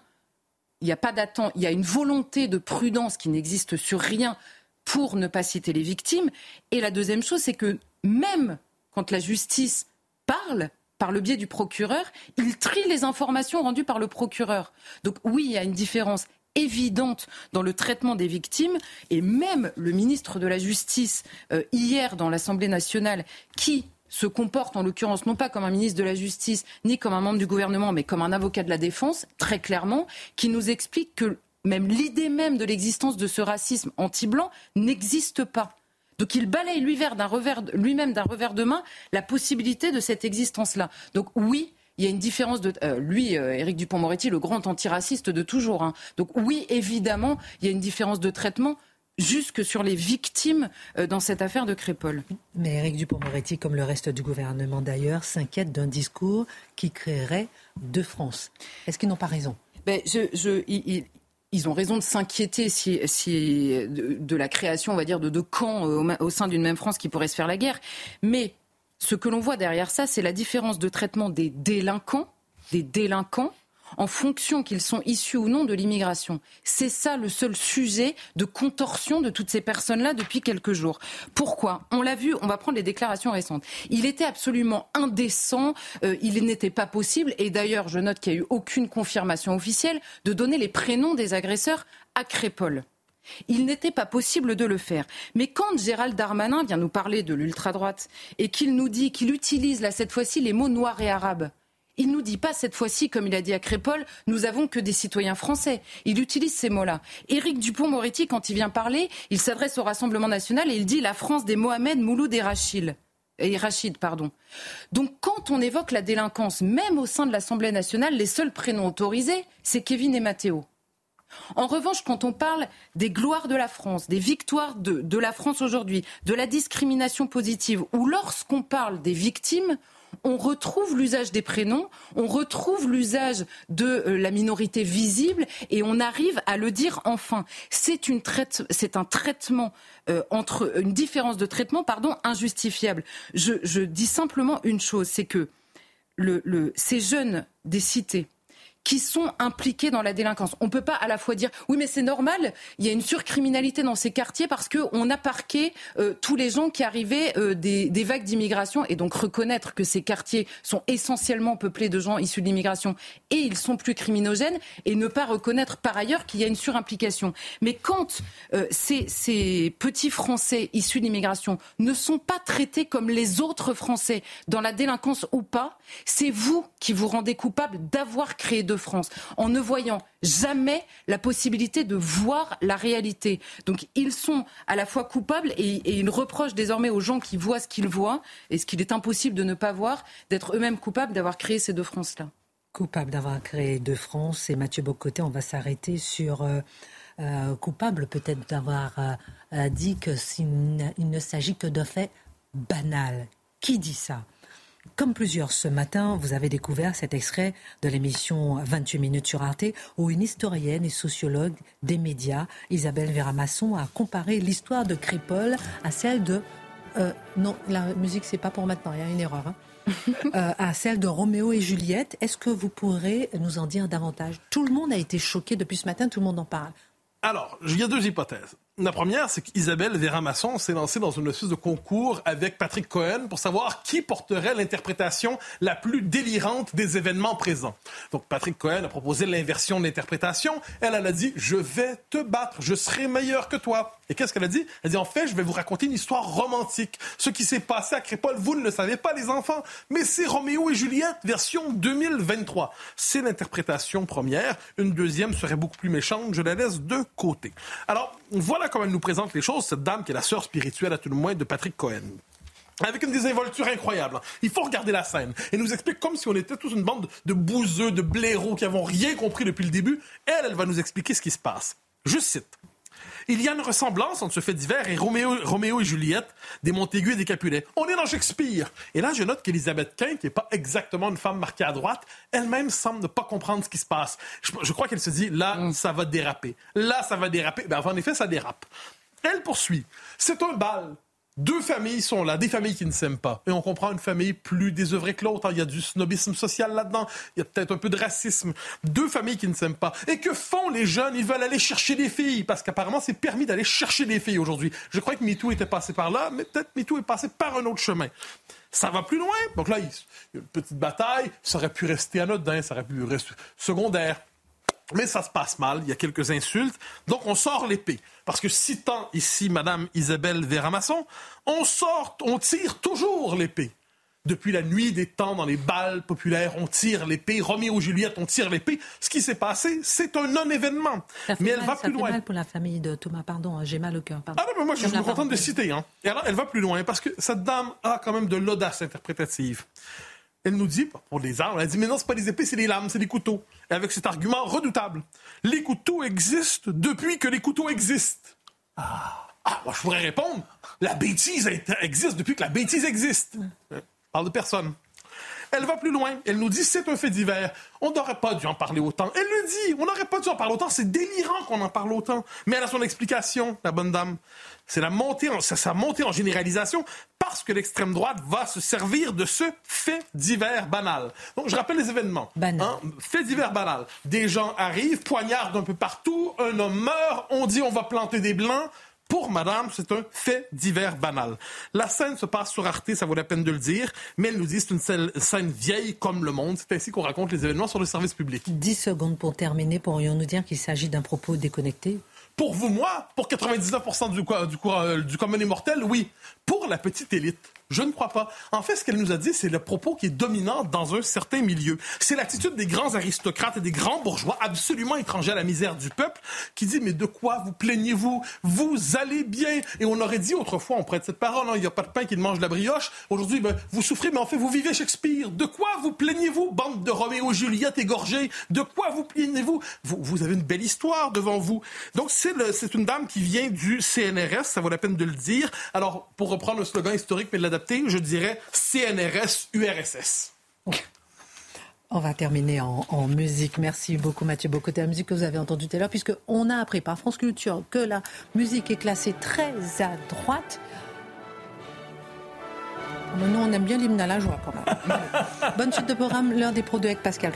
il n'y a pas d'attente, il y a une volonté de prudence qui n'existe sur rien pour ne pas citer les victimes. Et la deuxième chose, c'est que même quand la justice parle, par le biais du procureur, il trie les informations rendues par le procureur. Donc oui, il y a une différence évidente dans le traitement des victimes. Et même le ministre de la Justice, euh, hier dans l'Assemblée nationale, qui se comporte en l'occurrence non pas comme un ministre de la Justice ni comme un membre du gouvernement, mais comme un avocat de la défense, très clairement, qui nous explique que même l'idée même de l'existence de ce racisme anti-blanc n'existe pas. Donc il balaye lui-même d'un revers, lui d'un revers de main la possibilité de cette existence-là. Donc oui, il y a une différence de euh, lui, euh, Éric Dupont-Moretti, le grand antiraciste de toujours. Hein. Donc oui, évidemment, il y a une différence de traitement jusque sur les victimes euh, dans cette affaire de Crépole. Mais Éric Dupont-Moretti, comme le reste du gouvernement d'ailleurs, s'inquiète d'un discours qui créerait deux France. Est-ce qu'ils n'ont pas raison? Ben, je, ils, ont raison de s'inquiéter si, de, la création, on va dire, de deux camps au, au sein d'une même France qui pourrait se faire la guerre. Mais ce que l'on voit derrière ça, c'est la différence de traitement des délinquants, des délinquants, en fonction qu'ils sont issus ou non de l'immigration. C'est ça le seul sujet de contorsion de toutes ces personnes-là depuis quelques jours. Pourquoi? On l'a vu, on va prendre les déclarations récentes. Il était absolument indécent, euh, il n'était pas possible, et d'ailleurs je note qu'il n'y a eu aucune confirmation officielle, de donner les prénoms des agresseurs à Crépole. Il n'était pas possible de le faire. Mais quand Gérald Darmanin vient nous parler de l'ultra-droite et qu'il nous dit qu'il utilise là cette fois-ci les mots noirs et arabes, il nous dit pas cette fois-ci, comme il a dit à Crépol, nous avons que des citoyens français. Il utilise ces mots-là. Éric Dupont-Moretti, quand il vient parler, il s'adresse au Rassemblement national et il dit la France des Mohamed, Mouloud et Rachid. Et Rachid, pardon. Donc, quand on évoque la délinquance, même au sein de l'Assemblée nationale, les seuls prénoms autorisés, c'est Kevin et Mathéo. En revanche, quand on parle des gloires de la France, des victoires de, la France aujourd'hui, de la discrimination positive, ou lorsqu'on parle des victimes, on retrouve l'usage des prénoms, on retrouve l'usage de euh, la minorité visible et on arrive à le dire enfin. C'est un traitement euh, entre une différence de traitement, injustifiable. Je, dis simplement une chose, c'est que ces jeunes des cités qui sont impliqués dans la délinquance. On ne peut pas à la fois dire oui mais c'est normal, il y a une surcriminalité dans ces quartiers parce qu'on a parqué euh, tous les gens qui arrivaient euh, des, des, vagues d'immigration et donc reconnaître que ces quartiers sont essentiellement peuplés de gens issus de l'immigration et ils sont plus criminogènes et ne pas reconnaître par ailleurs qu'il y a une surimplication. Mais quand euh, ces, ces petits Français issus de l'immigration ne sont pas traités comme les autres Français dans la délinquance ou pas, c'est vous qui vous rendez coupable d'avoir créé de France, en ne voyant jamais la possibilité de voir la réalité. Donc ils sont à la fois coupables et, ils reprochent désormais aux gens qui voient ce qu'ils voient et ce qu'il est impossible de ne pas voir, d'être eux-mêmes coupables d'avoir créé ces deux France-là. Coupable d'avoir créé deux France et Mathieu Bocoté, on va s'arrêter sur... Euh, euh, coupable peut-être d'avoir euh, dit qu'il ne s'agit que de faits banals. Qui dit ça? Comme plusieurs ce matin, vous avez découvert cet extrait de l'émission 28 minutes sur Arte où une historienne et sociologue des médias, Isabelle Véramasson, a comparé l'histoire de Crépole à celle de... Euh, non, la musique, c'est pas pour maintenant, il y a une erreur. Hein. (laughs) Euh, à celle de Roméo et Juliette. Est-ce que vous pourrez nous en dire davantage? Tout le monde a été choqué depuis ce matin, tout le monde en parle. Alors, il y a deux hypothèses. La première, c'est qu'Isabelle Véramasson s'est lancée dans une espèce de concours avec Patrick Cohen pour savoir qui porterait l'interprétation la plus délirante des événements présents. Donc Patrick Cohen a proposé l'inversion de l'interprétation. Elle, elle a dit Je vais te battre, je serai meilleur que toi. Et qu'est-ce qu'elle a dit? Elle a dit En fait, je vais vous raconter une histoire romantique. Ce qui s'est passé à Crépole, vous ne le savez pas, les enfants, mais c'est Roméo et Juliette version 2023. C'est l'interprétation première. Une deuxième serait beaucoup plus méchante. Je la laisse de côté. Alors, voilà comment elle nous présente les choses, cette dame qui est la sœur spirituelle, à tout le moins, de Patrick Cohen avec une désinvolture incroyable. Il faut regarder la scène. Et nous explique comme si on était tous une bande de bouseux, de blaireaux qui n'avons rien compris depuis le début. Elle, elle va nous expliquer ce qui se passe. Je cite. Il y a une ressemblance entre ce fait divers et Roméo, et Juliette, des Montaigu et des Capulet. On est dans Shakespeare. Et là, je note qu'Elisabeth Quint, qui n'est pas exactement une femme marquée à droite, elle-même semble ne pas comprendre ce qui se passe. Je, crois qu'elle se dit, là, mm. ça va déraper. Là, ça va déraper. Ben, en effet, ça dérape. Elle poursuit. C'est un bal. Deux familles sont là, des familles qui ne s'aiment pas. Et on comprend une famille plus désœuvrée que l'autre. Il y a du snobisme social là-dedans. Il y a peut-être un peu de racisme. Deux familles qui ne s'aiment pas. Et que font les jeunes? Ils veulent aller chercher des filles. Parce qu'apparemment, c'est permis d'aller chercher des filles aujourd'hui. Je crois que MeToo était passé par là, mais peut-être MeToo est passé par un autre chemin. Ça va plus loin? Donc là, il y a une petite bataille. Ça aurait pu rester anodin, ça aurait pu rester secondaire. Mais ça se passe mal, il y a quelques insultes. Donc on sort l'épée. Parce que citant ici Madame Isabelle Véramasson, on sort, on tire toujours l'épée. Depuis la nuit des temps, dans les balles populaires, on tire l'épée. Roméo Juliette, on tire l'épée. Ce qui s'est passé, c'est un non-événement. Mais elle va plus loin. mal pour la famille de Thomas, pardon, j'ai mal au cœur. Ah non, mais moi, je suis contente de citer. Hein. Et alors, elle va plus loin parce que cette dame a quand même de l'audace interprétative. Elle nous dit, pour les armes, elle dit, mais non, c'est pas des épées, c'est des lames, c'est des couteaux. Et avec cet argument redoutable, les couteaux existent depuis que les couteaux existent. Ah, ah moi, je pourrais répondre, la bêtise existe depuis que la bêtise existe. Euh, parle de personne. Elle va plus loin. Elle nous dit c'est un fait divers. On n'aurait pas dû en parler autant. Elle le dit. On n'aurait pas dû en parler autant. C'est délirant qu'on en parle autant. Mais elle a son explication, la bonne dame. C'est la montée en, sa montée en généralisation parce que l'extrême droite va se servir de ce fait divers banal. Donc, je rappelle les événements. Banal. Hein? Fait divers banal. Des gens arrivent, poignardent un peu partout, un homme meurt, on dit on va planter des blancs. Pour madame, c'est un fait divers banal. La scène se passe sur Arte, ça vaut la peine de le dire, mais elle nous dit c'est une scène vieille comme le monde. C'est ainsi qu'on raconte les événements sur le service public. Dix secondes pour terminer. Pourrions-nous dire qu'il s'agit d'un propos déconnecté? Pour vous, moi, pour 99% du, du, euh, du commun immortel, oui. Pour la petite élite, je ne crois pas. En fait, ce qu'elle nous a dit, c'est le propos qui est dominant dans un certain milieu. C'est l'attitude des grands aristocrates et des grands bourgeois absolument étrangers à la misère du peuple qui dit, mais de quoi vous plaignez-vous? Vous allez bien. Et on aurait dit autrefois, on prête cette parole, hein, il n'y a pas de pain qui ne mange la brioche. Aujourd'hui, ben, vous souffrez, mais en fait, vous vivez Shakespeare. De quoi vous plaignez-vous, bande de Roméo Juliette égorgée De quoi vous plaignez-vous? Vous, vous avez une belle histoire devant vous. Donc, c'est une dame qui vient du CNRS, ça vaut la peine de le dire. Alors, pour reprendre le slogan historique, mais de je dirais CNRS URSS. On va terminer en, musique. Merci beaucoup Mathieu Bocoté. La musique que vous avez entendue tout à l'heure, puisqu'on a appris par France Culture que la musique est classée très à droite. nous, on aime bien l'hymne à la joie quand même. (laughs) Bonne suite de programme, l'heure des produits avec Pascal.